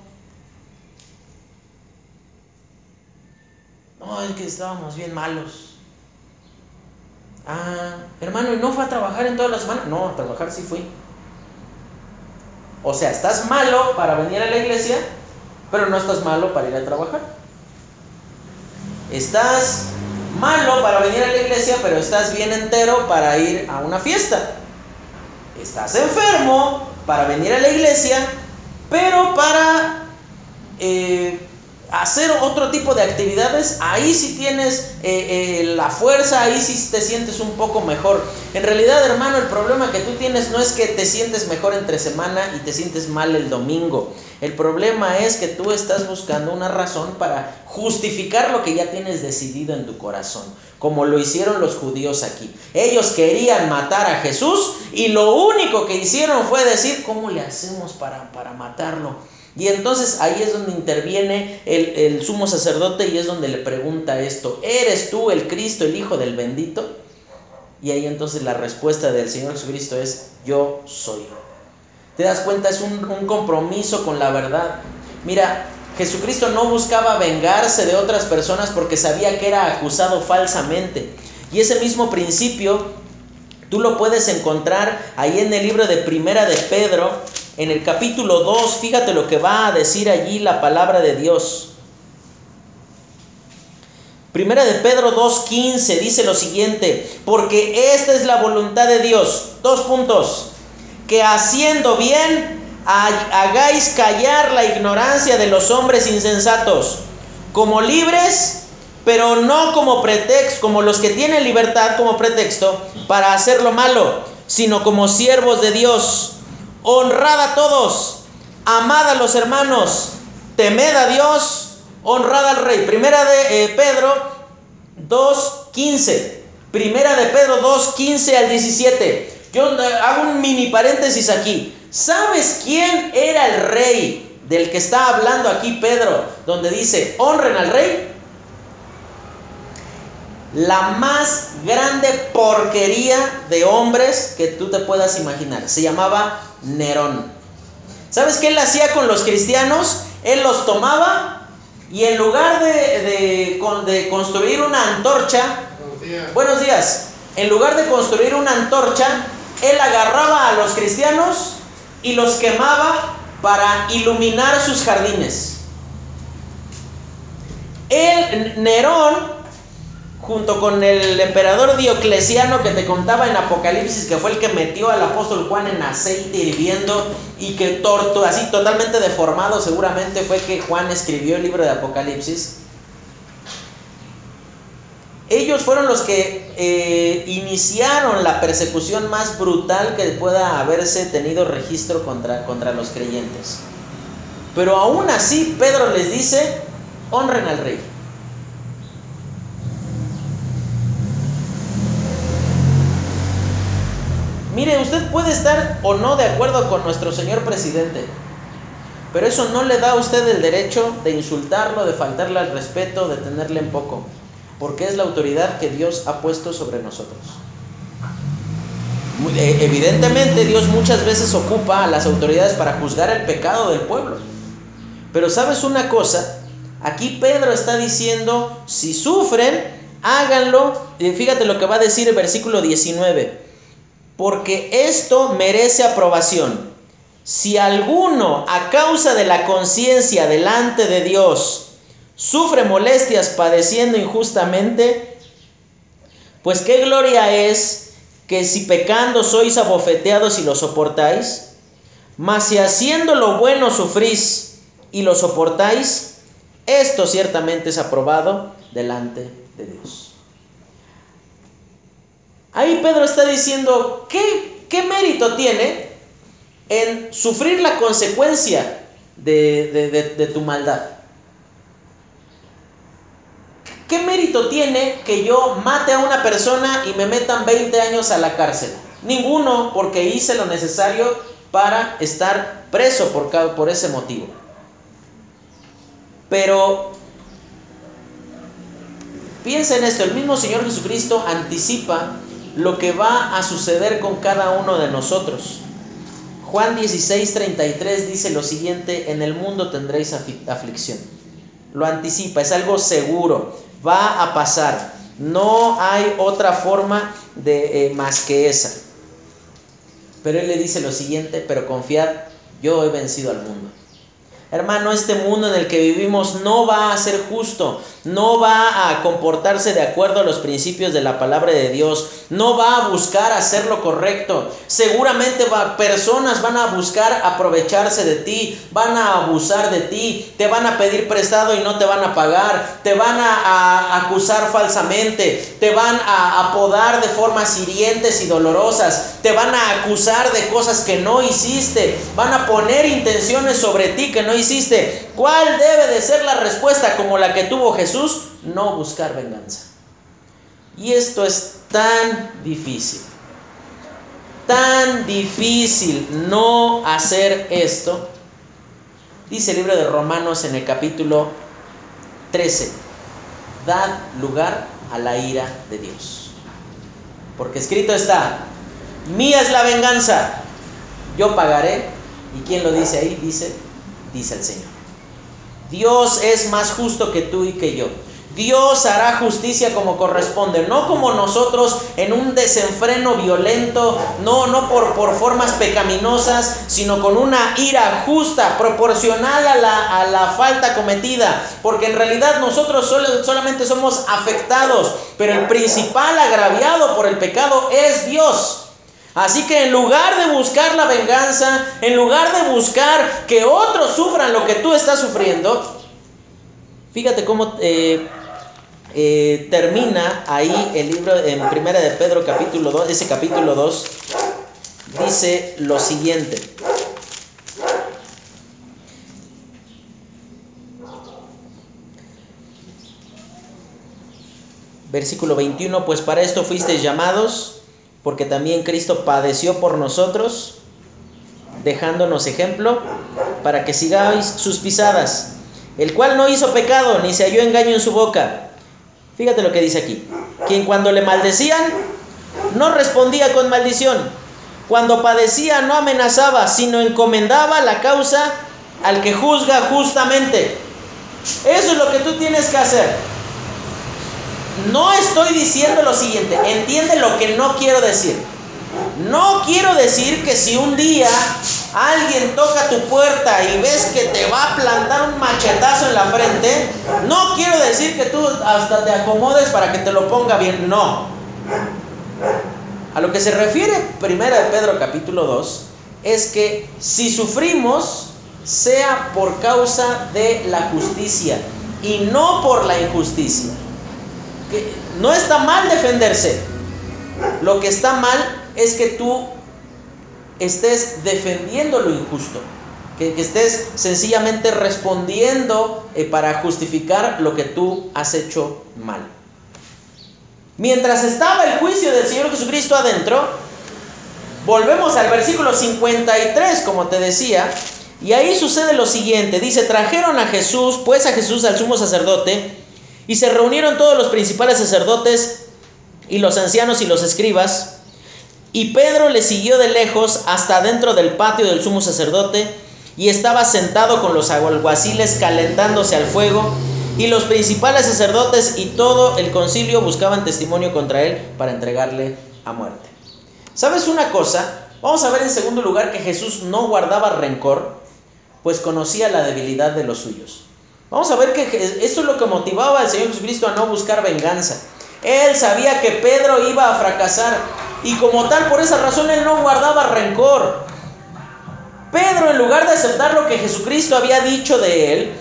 No, es que estábamos bien malos. Ah, hermano, ¿y no fue a trabajar en todas las semanas? No, a trabajar sí fui. O sea, estás malo para venir a la iglesia, pero no estás malo para ir a trabajar. Estás malo para venir a la iglesia, pero estás bien entero para ir a una fiesta. Estás enfermo para venir a la iglesia, pero para eh, hacer otro tipo de actividades, ahí sí tienes eh, eh, la fuerza, ahí sí te sientes un poco mejor. En realidad, hermano, el problema que tú tienes no es que te sientes mejor entre semana y te sientes mal el domingo. El problema es que tú estás buscando una razón para justificar lo que ya tienes decidido en tu corazón, como lo hicieron los judíos aquí. Ellos querían matar a Jesús y lo único que hicieron fue decir, ¿cómo le hacemos para, para matarlo? Y entonces ahí es donde interviene el, sumo sacerdote y es donde le pregunta esto, ¿eres tú el Cristo, el Hijo del bendito? Y ahí entonces la respuesta del Señor Jesucristo es, yo soy. Te das cuenta, es un, un compromiso con la verdad. Mira, Jesucristo no buscaba vengarse de otras personas porque sabía que era acusado falsamente. Y ese mismo principio tú lo puedes encontrar ahí en el libro de Primera de Pedro, en el capítulo 2. Fíjate lo que va a decir allí la palabra de Dios. Primera de Pedro 2.15 dice lo siguiente, porque esta es la voluntad de Dios. Dos puntos. Que haciendo bien hagáis callar la ignorancia de los hombres insensatos, como libres, pero no como pretexto, como los que tienen libertad como pretexto para hacer lo malo, sino como siervos de Dios. Honrad a todos, amad a los hermanos, temed a Dios honrad al rey. Primera de eh, Pedro 2.15. Primera de Pedro 2.15 al 17. Yo hago un mini paréntesis aquí. ¿Sabes quién era el rey del que está hablando aquí Pedro? Donde dice, honren al rey. La más grande porquería de hombres que tú te puedas imaginar. Se llamaba Nerón. ¿Sabes qué él hacía con los cristianos? Él los tomaba y en lugar de, de, construir una antorcha, buenos días. en lugar de construir una antorcha, él agarraba a los cristianos y los quemaba para iluminar sus jardines. El Nerón junto con el emperador Diocleciano que te contaba en Apocalipsis, que fue el que metió al apóstol Juan en aceite hirviendo y que torto, así totalmente deformado seguramente fue que Juan escribió el libro de Apocalipsis. Ellos fueron los que eh, iniciaron la persecución más brutal que pueda haberse tenido registro contra, contra los creyentes. Pero aún así Pedro les dice, honren al rey. Mire, usted puede estar o no de acuerdo con nuestro señor presidente, pero eso no le da a usted el derecho de insultarlo, de faltarle al respeto, de tenerle en poco, porque es la autoridad que Dios ha puesto sobre nosotros. Eh, evidentemente Dios muchas veces ocupa a las autoridades para juzgar el pecado del pueblo. Pero sabes una cosa, aquí Pedro está diciendo, si sufren, háganlo. Fíjate lo que va a decir el versículo 19 porque esto merece aprobación. Si alguno, a causa de la conciencia delante de Dios, sufre molestias padeciendo injustamente, pues qué gloria es que si pecando sois abofeteados y lo soportáis, mas si haciendo lo bueno sufrís y lo soportáis, esto ciertamente es aprobado delante de Dios. Ahí Pedro está diciendo, ¿qué, qué mérito tiene en sufrir la consecuencia de, tu maldad? ¿Qué mérito tiene que yo mate a una persona y me metan 20 años a la cárcel? Ninguno, porque hice lo necesario para estar preso por, por ese motivo. Pero piensa en esto, el mismo Señor Jesucristo anticipa lo que va a suceder con cada uno de nosotros. Juan 16, 33 dice lo siguiente, en el mundo tendréis aflicción. Lo anticipa, es algo seguro, va a pasar. No hay otra forma de eh, más que esa. Pero él le dice lo siguiente, pero confiad, yo he vencido al mundo. Hermano, este mundo en el que vivimos no va a ser justo, no va a comportarse de acuerdo a los principios de la palabra de Dios, no va a buscar hacer lo correcto. Seguramente va, personas van a buscar aprovecharse de ti, van a abusar de ti, te van a pedir prestado y no te van a pagar, te van a, acusar falsamente, te van a apodar de formas hirientes y dolorosas, te van a acusar de cosas que no hiciste, van a poner intenciones sobre ti que no hiciste. ¿Cuál debe de ser la respuesta como la que tuvo Jesús? No buscar venganza. Y esto es tan difícil, tan difícil no hacer esto. Dice el libro de Romanos en el capítulo 13, dad lugar a la ira de Dios. Porque escrito está, mía es la venganza, yo pagaré, ¿Y quién lo dice ahí? Dice, dice el Señor. Dios es más justo que tú y que yo. Dios hará justicia como corresponde, no como nosotros en un desenfreno violento, no, no por, por formas pecaminosas, sino con una ira justa, proporcional a la, a la falta cometida, porque en realidad nosotros solamente somos afectados, pero el principal agraviado por el pecado es Dios. Así que en lugar de buscar la venganza, en lugar de buscar que otros sufran lo que tú estás sufriendo, fíjate cómo eh, eh, termina ahí el libro en Primera de Pedro capítulo 2, ese capítulo 2 dice lo siguiente. Versículo 21, pues para esto fuisteis llamados, porque también Cristo padeció por nosotros, dejándonos ejemplo, para que sigáis sus pisadas, el cual no hizo pecado, ni se halló engaño en su boca Fíjate lo que dice aquí. Quien cuando le maldecían, no respondía con maldición. Cuando padecía, no amenazaba, sino encomendaba la causa al que juzga justamente. Eso es lo que tú tienes que hacer. No estoy diciendo lo siguiente, entiende lo que no quiero decir. No quiero decir que si un día alguien toca tu puerta y ves que te va a plantar un machetazo en la frente, no quiero decir que tú hasta te acomodes para que te lo ponga bien, no. A lo que se refiere Primera de Pedro capítulo 2 es que si sufrimos sea por causa de la justicia y no por la injusticia. No está mal defenderse. Lo que está mal es que tú estés defendiendo lo injusto, que, estés sencillamente respondiendo eh, para justificar lo que tú has hecho mal. Mientras estaba el juicio del Señor Jesucristo adentro, volvemos al versículo 53, como te decía, y ahí sucede lo siguiente, dice, trajeron a Jesús, pues a Jesús al sumo sacerdote, y se reunieron todos los principales sacerdotes y los ancianos y los escribas, y Pedro le siguió de lejos hasta dentro del patio del sumo sacerdote y estaba sentado con los alguaciles calentándose al fuego y los principales sacerdotes y todo el concilio buscaban testimonio contra él para entregarle a muerte. ¿Sabes una cosa? Vamos a ver en segundo lugar que Jesús no guardaba rencor, pues conocía la debilidad de los suyos. Vamos a ver que esto es lo que motivaba al Señor Jesucristo a no buscar venganza. Él sabía que Pedro iba a fracasar y como tal por esa razón él no guardaba rencor. Pedro en lugar de aceptar lo que Jesucristo había dicho de él,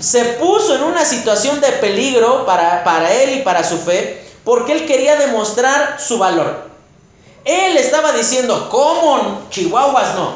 se puso en una situación de peligro para, para él y para su fe porque él quería demostrar su valor. Él estaba diciendo, ¿cómo chihuahuas no?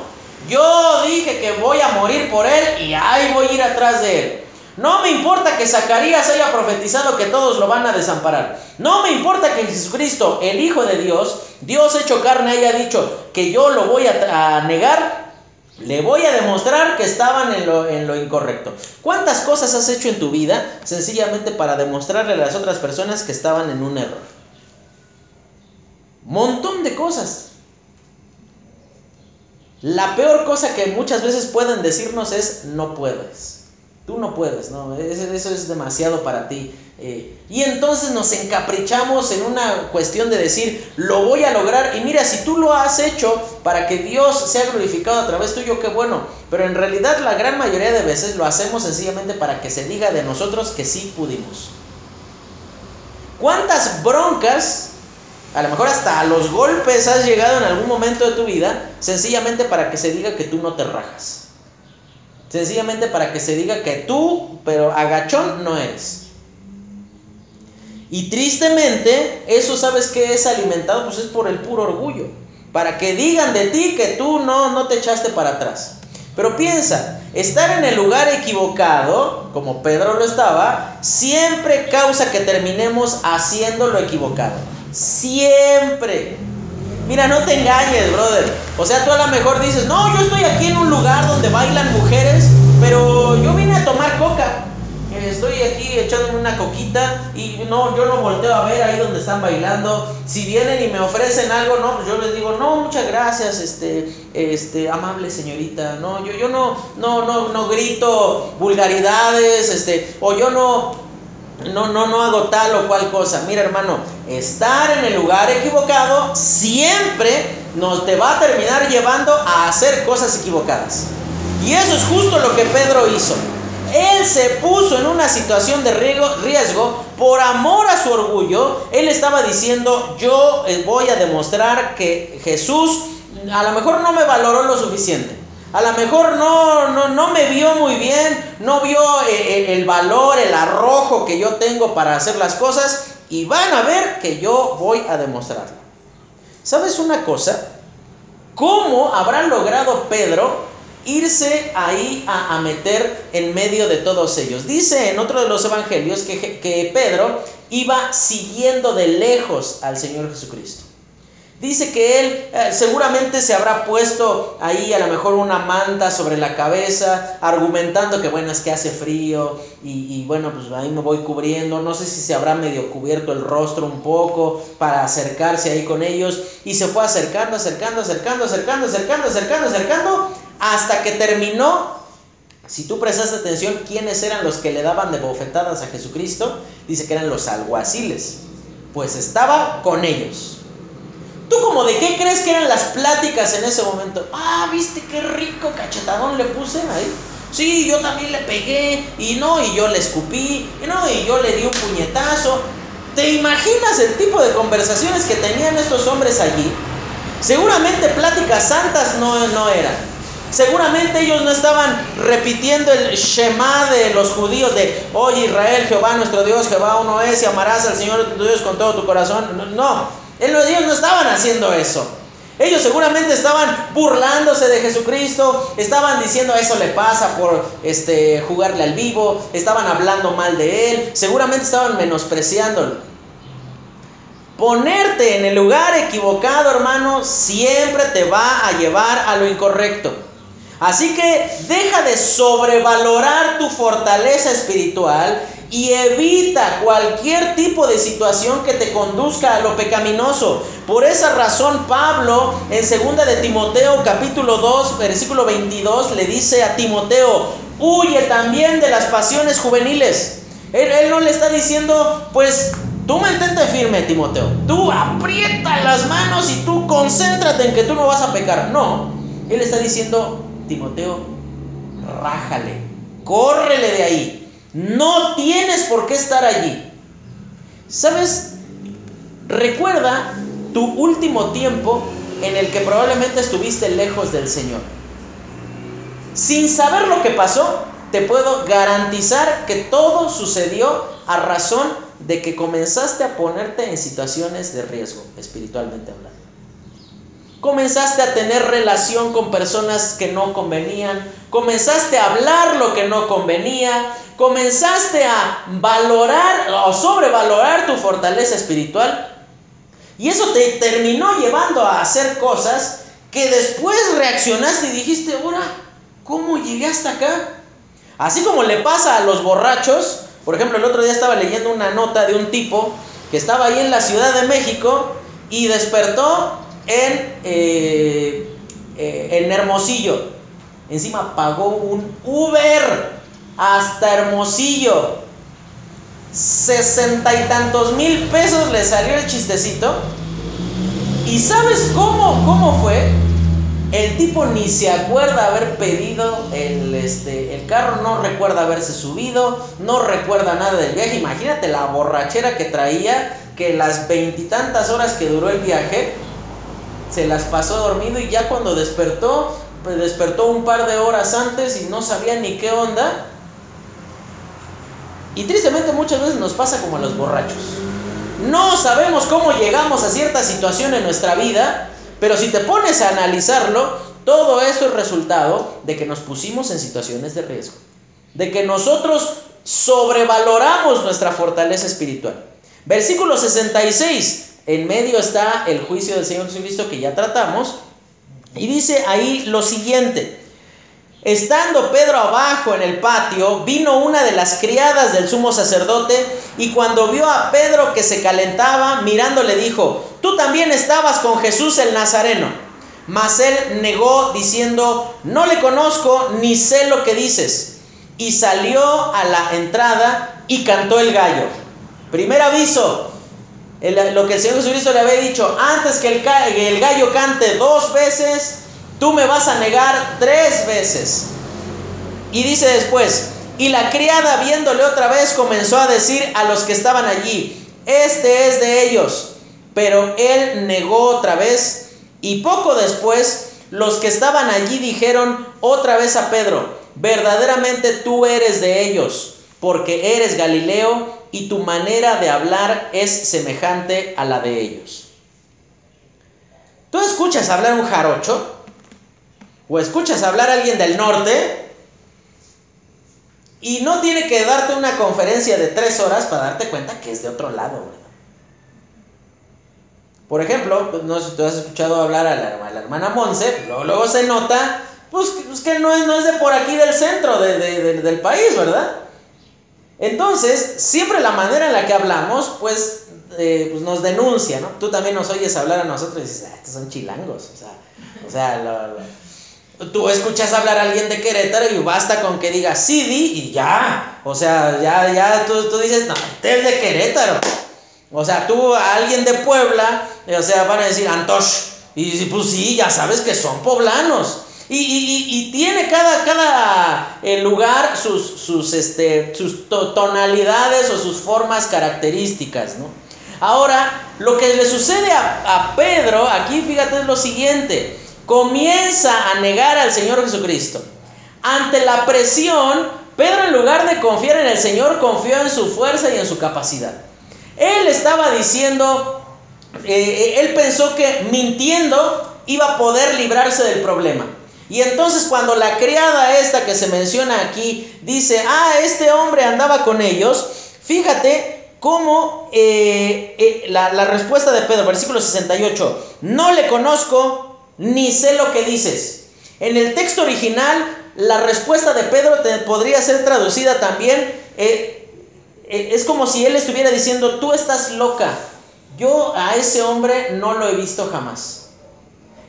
Yo dije que voy a morir por él y ahí voy a ir atrás de él. No me importa que Zacarías haya profetizado que todos lo van a desamparar. No me importa que Jesucristo, el Hijo de Dios, Dios hecho carne, haya dicho que yo lo voy a, negar. Le voy a demostrar que estaban en lo, en lo incorrecto. ¿Cuántas cosas has hecho en tu vida sencillamente para demostrarle a las otras personas que estaban en un error? Montón de cosas. La peor cosa que muchas veces pueden decirnos es no puedes. Tú no puedes, ¿no? Eso es demasiado para ti. Eh, y entonces nos encaprichamos en una cuestión de decir, lo voy a lograr. Y mira, si tú lo has hecho para que Dios sea glorificado a través tuyo, qué bueno. Pero en realidad la gran mayoría de veces lo hacemos sencillamente para que se diga de nosotros que sí pudimos. ¿Cuántas broncas, a lo mejor hasta los golpes has llegado en algún momento de tu vida, sencillamente para que se diga que tú no te rajas? Sencillamente para que se diga que tú, pero agachón no eres. Y tristemente, eso sabes que es alimentado, pues es por el puro orgullo. Para que digan de ti que tú no, no te echaste para atrás. Pero piensa, estar en el lugar equivocado, como Pedro lo estaba, siempre causa que terminemos haciendo lo equivocado. Siempre. Mira, no te engañes, brother. O sea, tú a lo mejor dices, no, yo estoy aquí en un lugar donde bailan mujeres, pero yo vine a tomar coca. Estoy aquí echándome una coquita y no, yo no volteo a ver ahí donde están bailando. Si vienen y me ofrecen algo, no, pues yo les digo, no, muchas gracias, este, este, amable señorita. No, yo, yo no, no, no, no grito vulgaridades, este, o yo no, no, no, no hago tal o cual cosa. Mira, hermano, estar en el lugar equivocado siempre nos te va a terminar llevando a hacer cosas equivocadas. Y eso es justo lo que Pedro hizo. Él se puso en una situación de riesgo por amor a su orgullo. Él estaba diciendo, yo eh, voy a demostrar que Jesús a lo mejor no me valoró lo suficiente. A lo mejor no, no, no me vio muy bien, no vio eh, eh, el valor, el arrojo que yo tengo para hacer las cosas y van a ver que yo voy a demostrarlo. ¿Sabes una cosa? ¿Cómo habrá logrado Pedro irse ahí a, meter en medio de todos ellos. Dice en otro de los evangelios que, que Pedro iba siguiendo de lejos al Señor Jesucristo. Dice que él eh, seguramente se habrá puesto ahí a lo mejor una manta sobre la cabeza, argumentando que bueno, es que hace frío y, y, bueno, pues ahí me voy cubriendo. No sé si se habrá medio cubierto el rostro un poco para acercarse ahí con ellos. Y se fue acercando, acercando, acercando, acercando, acercando, acercando, acercando, hasta que terminó. Si tú prestaste atención, ¿quiénes eran los que le daban de bofetadas a Jesucristo? Dice que eran los alguaciles. Pues estaba con ellos. ¿Tú como de qué crees que eran las pláticas en ese momento? Ah, viste qué rico cachetadón le puse ahí. Sí, yo también le pegué y no, y yo le escupí, y no, y yo le di un puñetazo. ¿Te imaginas el tipo de conversaciones que tenían estos hombres allí? Seguramente pláticas santas no, no eran. Seguramente ellos no estaban repitiendo el Shema de los judíos de, oye Israel, Jehová nuestro Dios, Jehová uno es y amarás al Señor tu Dios con todo tu corazón. No, ellos no estaban haciendo eso. Ellos seguramente estaban burlándose de Jesucristo, estaban diciendo eso le pasa por este, jugarle al vivo, estaban hablando mal de él, seguramente estaban menospreciándolo. Ponerte en el lugar equivocado, hermano, siempre te va a llevar a lo incorrecto. Así que deja de sobrevalorar tu fortaleza espiritual y evita cualquier tipo de situación que te conduzca a lo pecaminoso. Por esa razón Pablo en 2 de Timoteo capítulo 2 versículo 22 le dice a Timoteo, huye también de las pasiones juveniles. Él, él no le está diciendo, pues tú mantente firme Timoteo, tú aprieta las manos y tú concéntrate en que tú no vas a pecar. No, él está diciendo, Timoteo, rájale, córrele de ahí no tienes por qué estar allí. ¿Sabes? Recuerda tu último tiempo en el que probablemente estuviste lejos del Señor. Sin saber lo que pasó, te puedo garantizar que todo sucedió a razón de que comenzaste a ponerte en situaciones de riesgo, espiritualmente hablando. Comenzaste a tener relación con personas que no convenían, comenzaste a hablar lo que no convenía, comenzaste a valorar o sobrevalorar tu fortaleza espiritual. Y eso te terminó llevando a hacer cosas que después reaccionaste y dijiste, ahora, ¿cómo llegué hasta acá? Así como le pasa a los borrachos, por ejemplo, el otro día estaba leyendo una nota de un tipo que estaba ahí en la Ciudad de México y despertó en, eh, eh, en Hermosillo. Encima pagó un Uber hasta Hermosillo. Sesenta y tantos mil pesos le salió el chistecito. ¿Y sabes cómo, cómo fue? El tipo ni se acuerda haber pedido el, este, el carro, no recuerda haberse subido, no recuerda nada del viaje. Imagínate la borrachera que traía, que las veintitantas horas que duró el viaje, se las pasó dormido y ya cuando despertó, pues despertó un par de horas antes y no sabía ni qué onda. Y tristemente muchas veces nos pasa como a los borrachos. No sabemos cómo llegamos a cierta situación en nuestra vida, pero si te pones a analizarlo, todo esto es resultado de que nos pusimos en situaciones de riesgo, de que nosotros sobrevaloramos nuestra fortaleza espiritual. Versículo 66, en medio está el juicio del Señor Jesucristo que ya tratamos, y dice ahí lo siguiente, Estando Pedro abajo en el patio, vino una de las criadas del sumo sacerdote y cuando vio a Pedro que se calentaba, mirando le dijo, tú también estabas con Jesús el Nazareno. Mas él negó diciendo, no le conozco ni sé lo que dices. Y salió a la entrada y cantó el gallo. Primer aviso, lo que el Señor Jesucristo le había dicho, antes que el, el gallo cante dos veces, tú me vas a negar tres veces. Y dice después, y la criada viéndole otra vez comenzó a decir a los que estaban allí, este es de ellos. Pero él negó otra vez y poco después los que estaban allí dijeron otra vez a Pedro, verdaderamente tú eres de ellos, porque eres Galileo y tu manera de hablar es semejante a la de ellos. ¿Tú escuchas hablar un jarocho? o escuchas hablar a alguien del norte y no tiene que darte una conferencia de tres horas para darte cuenta que es de otro lado, Por ejemplo, pues, no sé si tú has escuchado hablar a la, hermana Monse, pues, luego, se nota pues, pues, que no es, no es de por aquí del centro del país, ¿verdad? Entonces, siempre la manera en la que hablamos, pues, eh, pues nos denuncia, ¿no? Tú también nos oyes hablar a nosotros y dices, ah, estos son chilangos, o sea, o sea, lo, Tú escuchas hablar a alguien de Querétaro y basta con que diga Sidi y ya. O sea, ya, ya tú, tú dices, no, este es de Querétaro. O sea, tú a alguien de Puebla, o sea, van a decir Antosh. Y pues sí, ya sabes que son poblanos. Y, tiene cada, cada eh, lugar sus, sus, este, sus tonalidades o sus formas características, ¿no? Ahora, lo que le sucede a, a Pedro aquí, fíjate, es lo siguiente comienza a negar al Señor Jesucristo. Ante la presión, Pedro en lugar de confiar en el Señor, confió en su fuerza y en su capacidad. Él estaba diciendo, eh, eh, él pensó que mintiendo iba a poder librarse del problema. Y entonces cuando la criada esta que se menciona aquí dice, ah, este hombre andaba con ellos, fíjate cómo eh, la, la respuesta de Pedro, versículo 68, no le conozco, ni sé lo que dices. En el texto original, la respuesta de Pedro podría ser traducida también, eh, eh, es como si él estuviera diciendo, tú estás loca, yo a ese hombre no lo he visto jamás.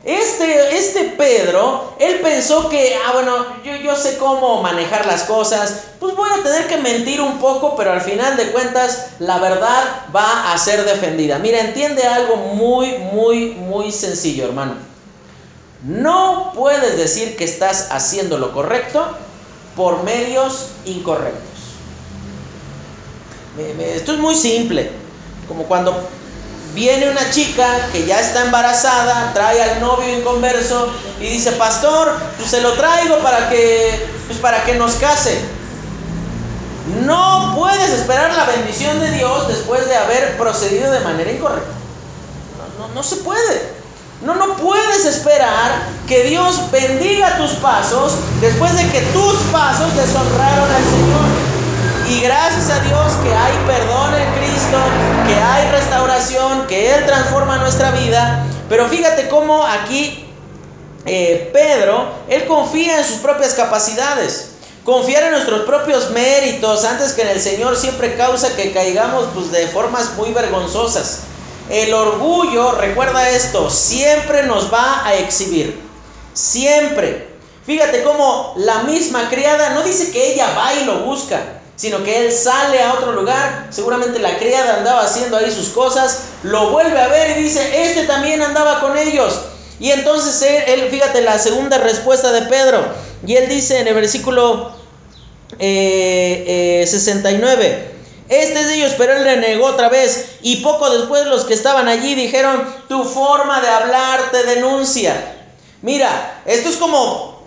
Este, este Pedro, él pensó que, ah, bueno, yo, yo sé cómo manejar las cosas, pues voy a tener que mentir un poco, pero al final de cuentas la verdad va a ser defendida. Mira, entiende algo muy, muy, muy sencillo, hermano. No puedes decir que estás haciendo lo correcto por medios incorrectos. Esto es muy simple. Como cuando viene una chica que ya está embarazada, trae al novio inconverso y dice, pastor, pues se lo traigo para que, pues para que nos case. No puedes esperar la bendición de Dios después de haber procedido de manera incorrecta. No, no, no se puede. No, no puedes esperar que Dios bendiga tus pasos después de que tus pasos deshonraron al Señor. Y gracias a Dios que hay perdón en Cristo, que hay restauración, que Él transforma nuestra vida. Pero fíjate cómo aquí eh, Pedro, Él confía en sus propias capacidades. Confiar en nuestros propios méritos antes que en el Señor siempre causa que caigamos pues, de formas muy vergonzosas. El orgullo, recuerda esto, siempre nos va a exhibir. Siempre. Fíjate cómo la misma criada no dice que ella va y lo busca, sino que él sale a otro lugar. Seguramente la criada andaba haciendo ahí sus cosas, lo vuelve a ver y dice, este también andaba con ellos. Y entonces él, fíjate la segunda respuesta de Pedro. Y él dice en el versículo 69, eh, este es de ellos, pero él le negó otra vez. Y poco después los que estaban allí dijeron, tu forma de hablar te denuncia. Mira, esto es como,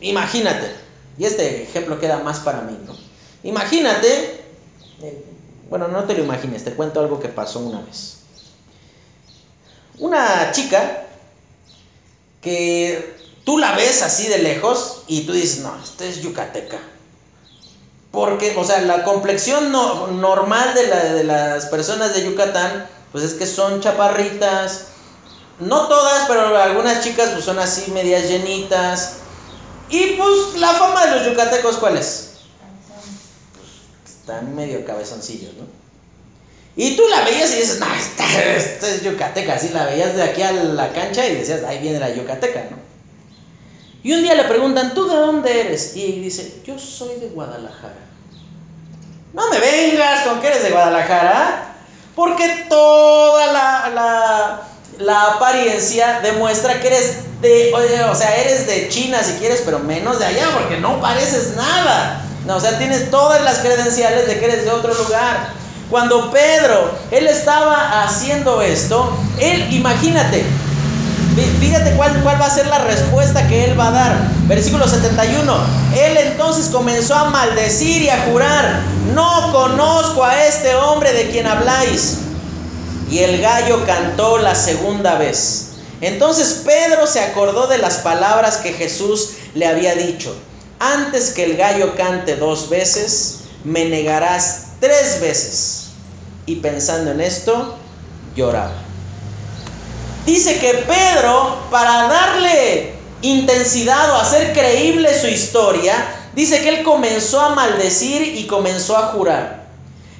imagínate, y este ejemplo queda más para mí, ¿no? Imagínate, bueno, no te lo imagines, te cuento algo que pasó una vez. Una chica que tú la ves así de lejos y tú dices, no, esta es yucateca. Porque, o sea, la complexión normal de, de las personas de Yucatán, pues es que son chaparritas. No todas, pero algunas chicas pues son así medias llenitas. Y pues la fama de los yucatecos, ¿cuál es? Están medio cabezoncillos, ¿no? Y tú la veías y dices, no, esta, esta es yucateca. Así la veías de aquí a la cancha y decías, ahí viene la yucateca, ¿no? Y un día le preguntan, ¿tú de dónde eres? Y dice, yo soy de Guadalajara. No me vengas con que eres de Guadalajara, porque toda la, la, apariencia demuestra que eres de, o sea, eres de China si quieres, pero menos de allá, porque no pareces nada. No, o sea, tienes todas las credenciales de que eres de otro lugar. Cuando Pedro, él estaba haciendo esto, él, imagínate, Fíjate cuál, cuál va a ser la respuesta que él va a dar. Versículo 71. Él entonces comenzó a maldecir y a jurar, no conozco a este hombre de quien habláis. Y el gallo cantó la segunda vez. Entonces Pedro se acordó de las palabras que Jesús le había dicho. Antes que el gallo cante dos veces, me negarás tres veces. Y pensando en esto, lloraba. Dice que Pedro, para darle intensidad o hacer creíble su historia, dice que él comenzó a maldecir y comenzó a jurar.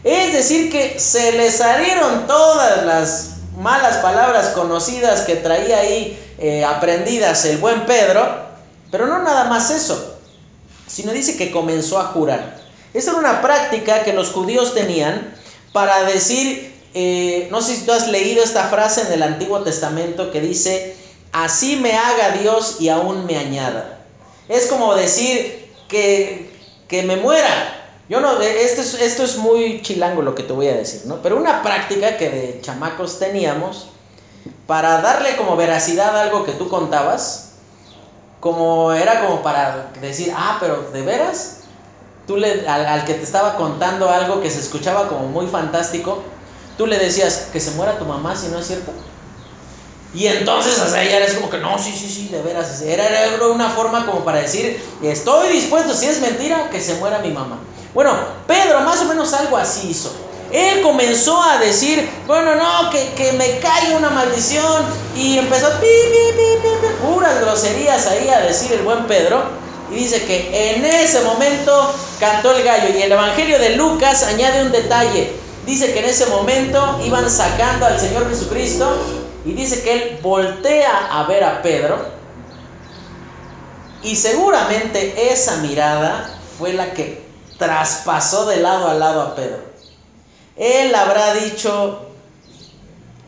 Es decir, que se le salieron todas las malas palabras conocidas que traía ahí eh, aprendidas el buen Pedro, pero no nada más eso, sino dice que comenzó a jurar. Esa era una práctica que los judíos tenían para decir eh, no sé si tú has leído esta frase en el Antiguo Testamento que dice, así me haga Dios y aún me añada. Es como decir que, que me muera. Yo no, esto es, esto es muy chilango lo que te voy a decir, ¿no? Pero una práctica que de chamacos teníamos para darle como veracidad a algo que tú contabas, como era como para decir, ah, pero ¿de veras? Tú le, al, al que te estaba contando algo que se escuchaba como muy fantástico, tú le decías que se muera tu mamá si no es cierto. Y entonces, o sea, ya eres como que no, sí, sí, sí, de veras. Era, era una forma como para decir, estoy dispuesto, si es mentira, que se muera mi mamá. Bueno, Pedro más o menos algo así hizo. Él comenzó a decir, bueno, no, que, que me caiga una maldición. Y empezó, pi, pi, puras groserías ahí a decir el buen Pedro. Y dice que en ese momento cantó el gallo. Y el Evangelio de Lucas añade un detalle dice que en ese momento iban sacando al Señor Jesucristo y dice que él voltea a ver a Pedro y seguramente esa mirada fue la que traspasó de lado a lado a Pedro. Él habrá dicho,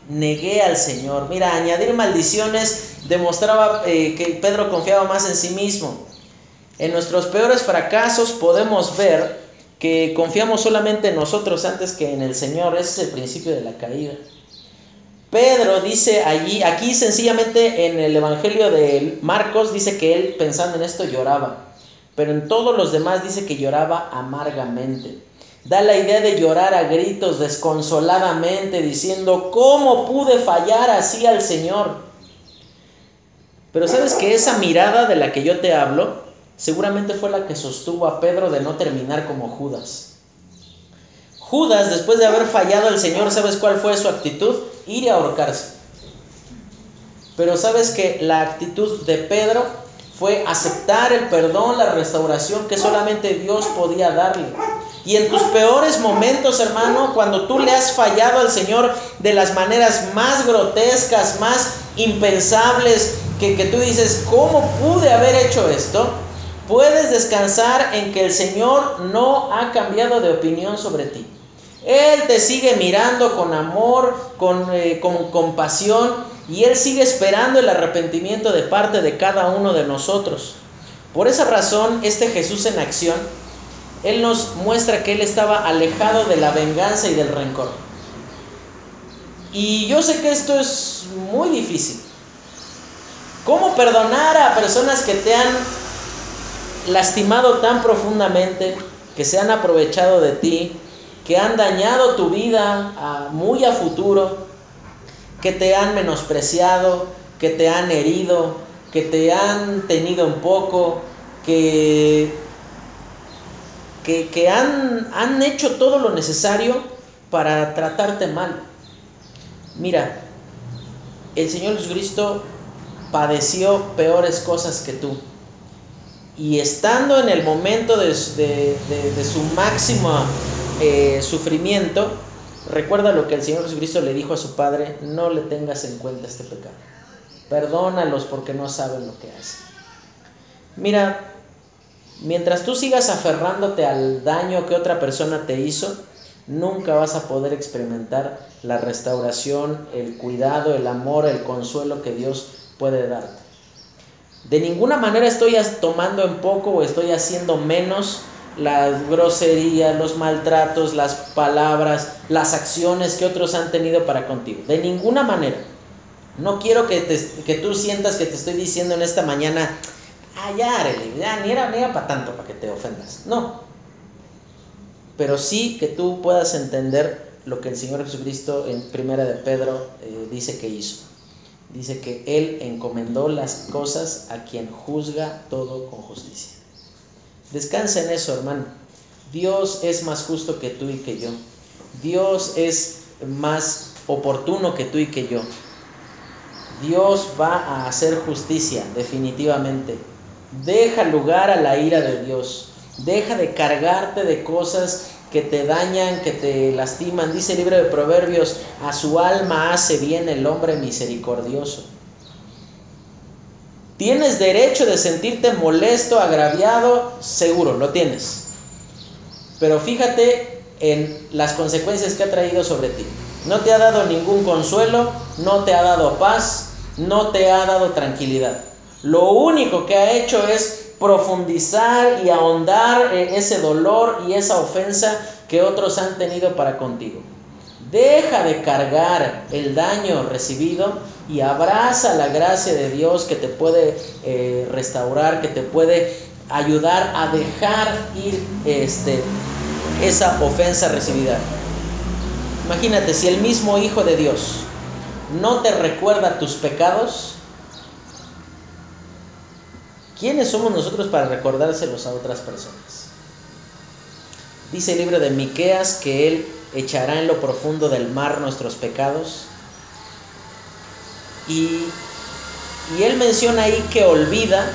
negué al Señor. Mira, añadir maldiciones demostraba eh, que Pedro confiaba más en sí mismo. En nuestros peores fracasos podemos ver que confiamos solamente en nosotros antes que en el Señor. Ese es el principio de la caída. Pedro dice allí, aquí sencillamente en el Evangelio de Marcos dice que él pensando en esto lloraba, pero en todos los demás dice que lloraba amargamente. Da la idea de llorar a gritos desconsoladamente, diciendo, ¿cómo pude fallar así al Señor? Pero sabes que esa mirada de la que yo te hablo, seguramente fue la que sostuvo a Pedro de no terminar como Judas. Judas, después de haber fallado al Señor, ¿sabes cuál fue su actitud? Ir a ahorcarse. Pero sabes que la actitud de Pedro fue aceptar el perdón, la restauración que solamente Dios podía darle. Y en tus peores momentos, hermano, cuando tú le has fallado al Señor de las maneras más grotescas, más impensables, que, que tú dices, ¿cómo pude haber hecho esto? puedes descansar en que el Señor no ha cambiado de opinión sobre ti. Él te sigue mirando con amor, con, eh, con compasión y Él sigue esperando el arrepentimiento de parte de cada uno de nosotros. Por esa razón, este Jesús en acción, Él nos muestra que Él estaba alejado de la venganza y del rencor. Y yo sé que esto es muy difícil. ¿Cómo perdonar a personas que te han lastimado tan profundamente, que se han aprovechado de ti, que han dañado tu vida muy a futuro, que te han menospreciado, que te han herido, que te han tenido un poco, que, que, han, han hecho todo lo necesario para tratarte mal. Mira, el Señor Jesucristo padeció peores cosas que tú y estando en el momento de, su máximo eh, sufrimiento, recuerda lo que el Señor Jesucristo le dijo a su Padre, no le tengas en cuenta este pecado. Perdónalos porque no saben lo que hacen. Mira, mientras tú sigas aferrándote al daño que otra persona te hizo, nunca vas a poder experimentar la restauración, el cuidado, el amor, el consuelo que Dios puede darte. De ninguna manera estoy tomando en poco o estoy haciendo menos las groserías, los maltratos, las palabras, las acciones que otros han tenido para contigo. De ninguna manera. No quiero que, que tú sientas que te estoy diciendo en esta mañana, ah, ya, ya, ni era, para tanto, para que te ofendas. No. Pero sí que tú puedas entender lo que el Señor Jesucristo en Primera de Pedro eh, dice que hizo dice que Él encomendó las cosas a quien juzga todo con justicia. Descansa en eso, hermano. Dios es más justo que tú y que yo. Dios es más oportuno que tú y que yo. Dios va a hacer justicia, definitivamente. Deja lugar a la ira de Dios. Deja de cargarte de cosas que te dañan, que te lastiman. Dice el libro de Proverbios, a su alma hace bien el hombre misericordioso. ¿Tienes derecho de sentirte molesto, agraviado? Seguro, lo tienes. Pero fíjate en las consecuencias que ha traído sobre ti. No te ha dado ningún consuelo, no te ha dado paz, no te ha dado tranquilidad. Lo único que ha hecho es profundizar y ahondar eh, ese dolor y esa ofensa que otros han tenido para contigo. Deja de cargar el daño recibido y abraza la gracia de Dios que te puede eh, restaurar, que te puede ayudar a dejar ir este, esa ofensa recibida. Imagínate, si el mismo Hijo de Dios no te recuerda tus pecados, ¿Quiénes somos nosotros para recordárselos a otras personas? Dice el libro de Miqueas que él echará en lo profundo del mar nuestros pecados. Y, y él menciona ahí que olvida,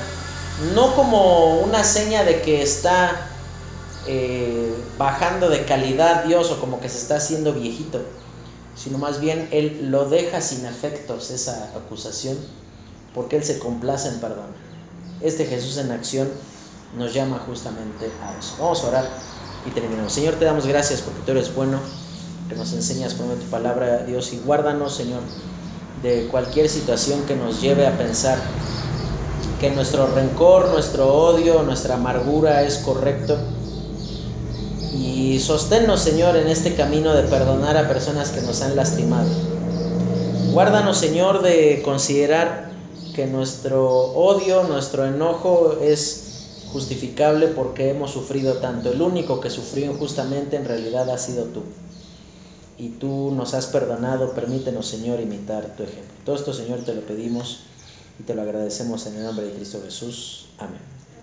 no como una seña de que está eh, bajando de calidad Dios o como que se está haciendo viejito, sino más bien él lo deja sin efectos esa acusación, porque él se complace en perdonar. Este Jesús en acción nos llama justamente a eso. Vamos a orar y terminamos. Señor, te damos gracias porque tú eres bueno, que nos enseñas por tu palabra, Dios, y guárdanos, Señor, de cualquier situación que nos lleve a pensar que nuestro rencor, nuestro odio, nuestra amargura es correcto. Y sosténnos, Señor, en este camino de perdonar a personas que nos han lastimado. Guárdanos, Señor, de considerar que nuestro odio, nuestro enojo es justificable porque hemos sufrido tanto. El único que sufrió injustamente en realidad ha sido tú. Y tú nos has perdonado, permítenos Señor imitar tu ejemplo. Todo esto Señor te lo pedimos y te lo agradecemos en el nombre de Cristo Jesús. Amén.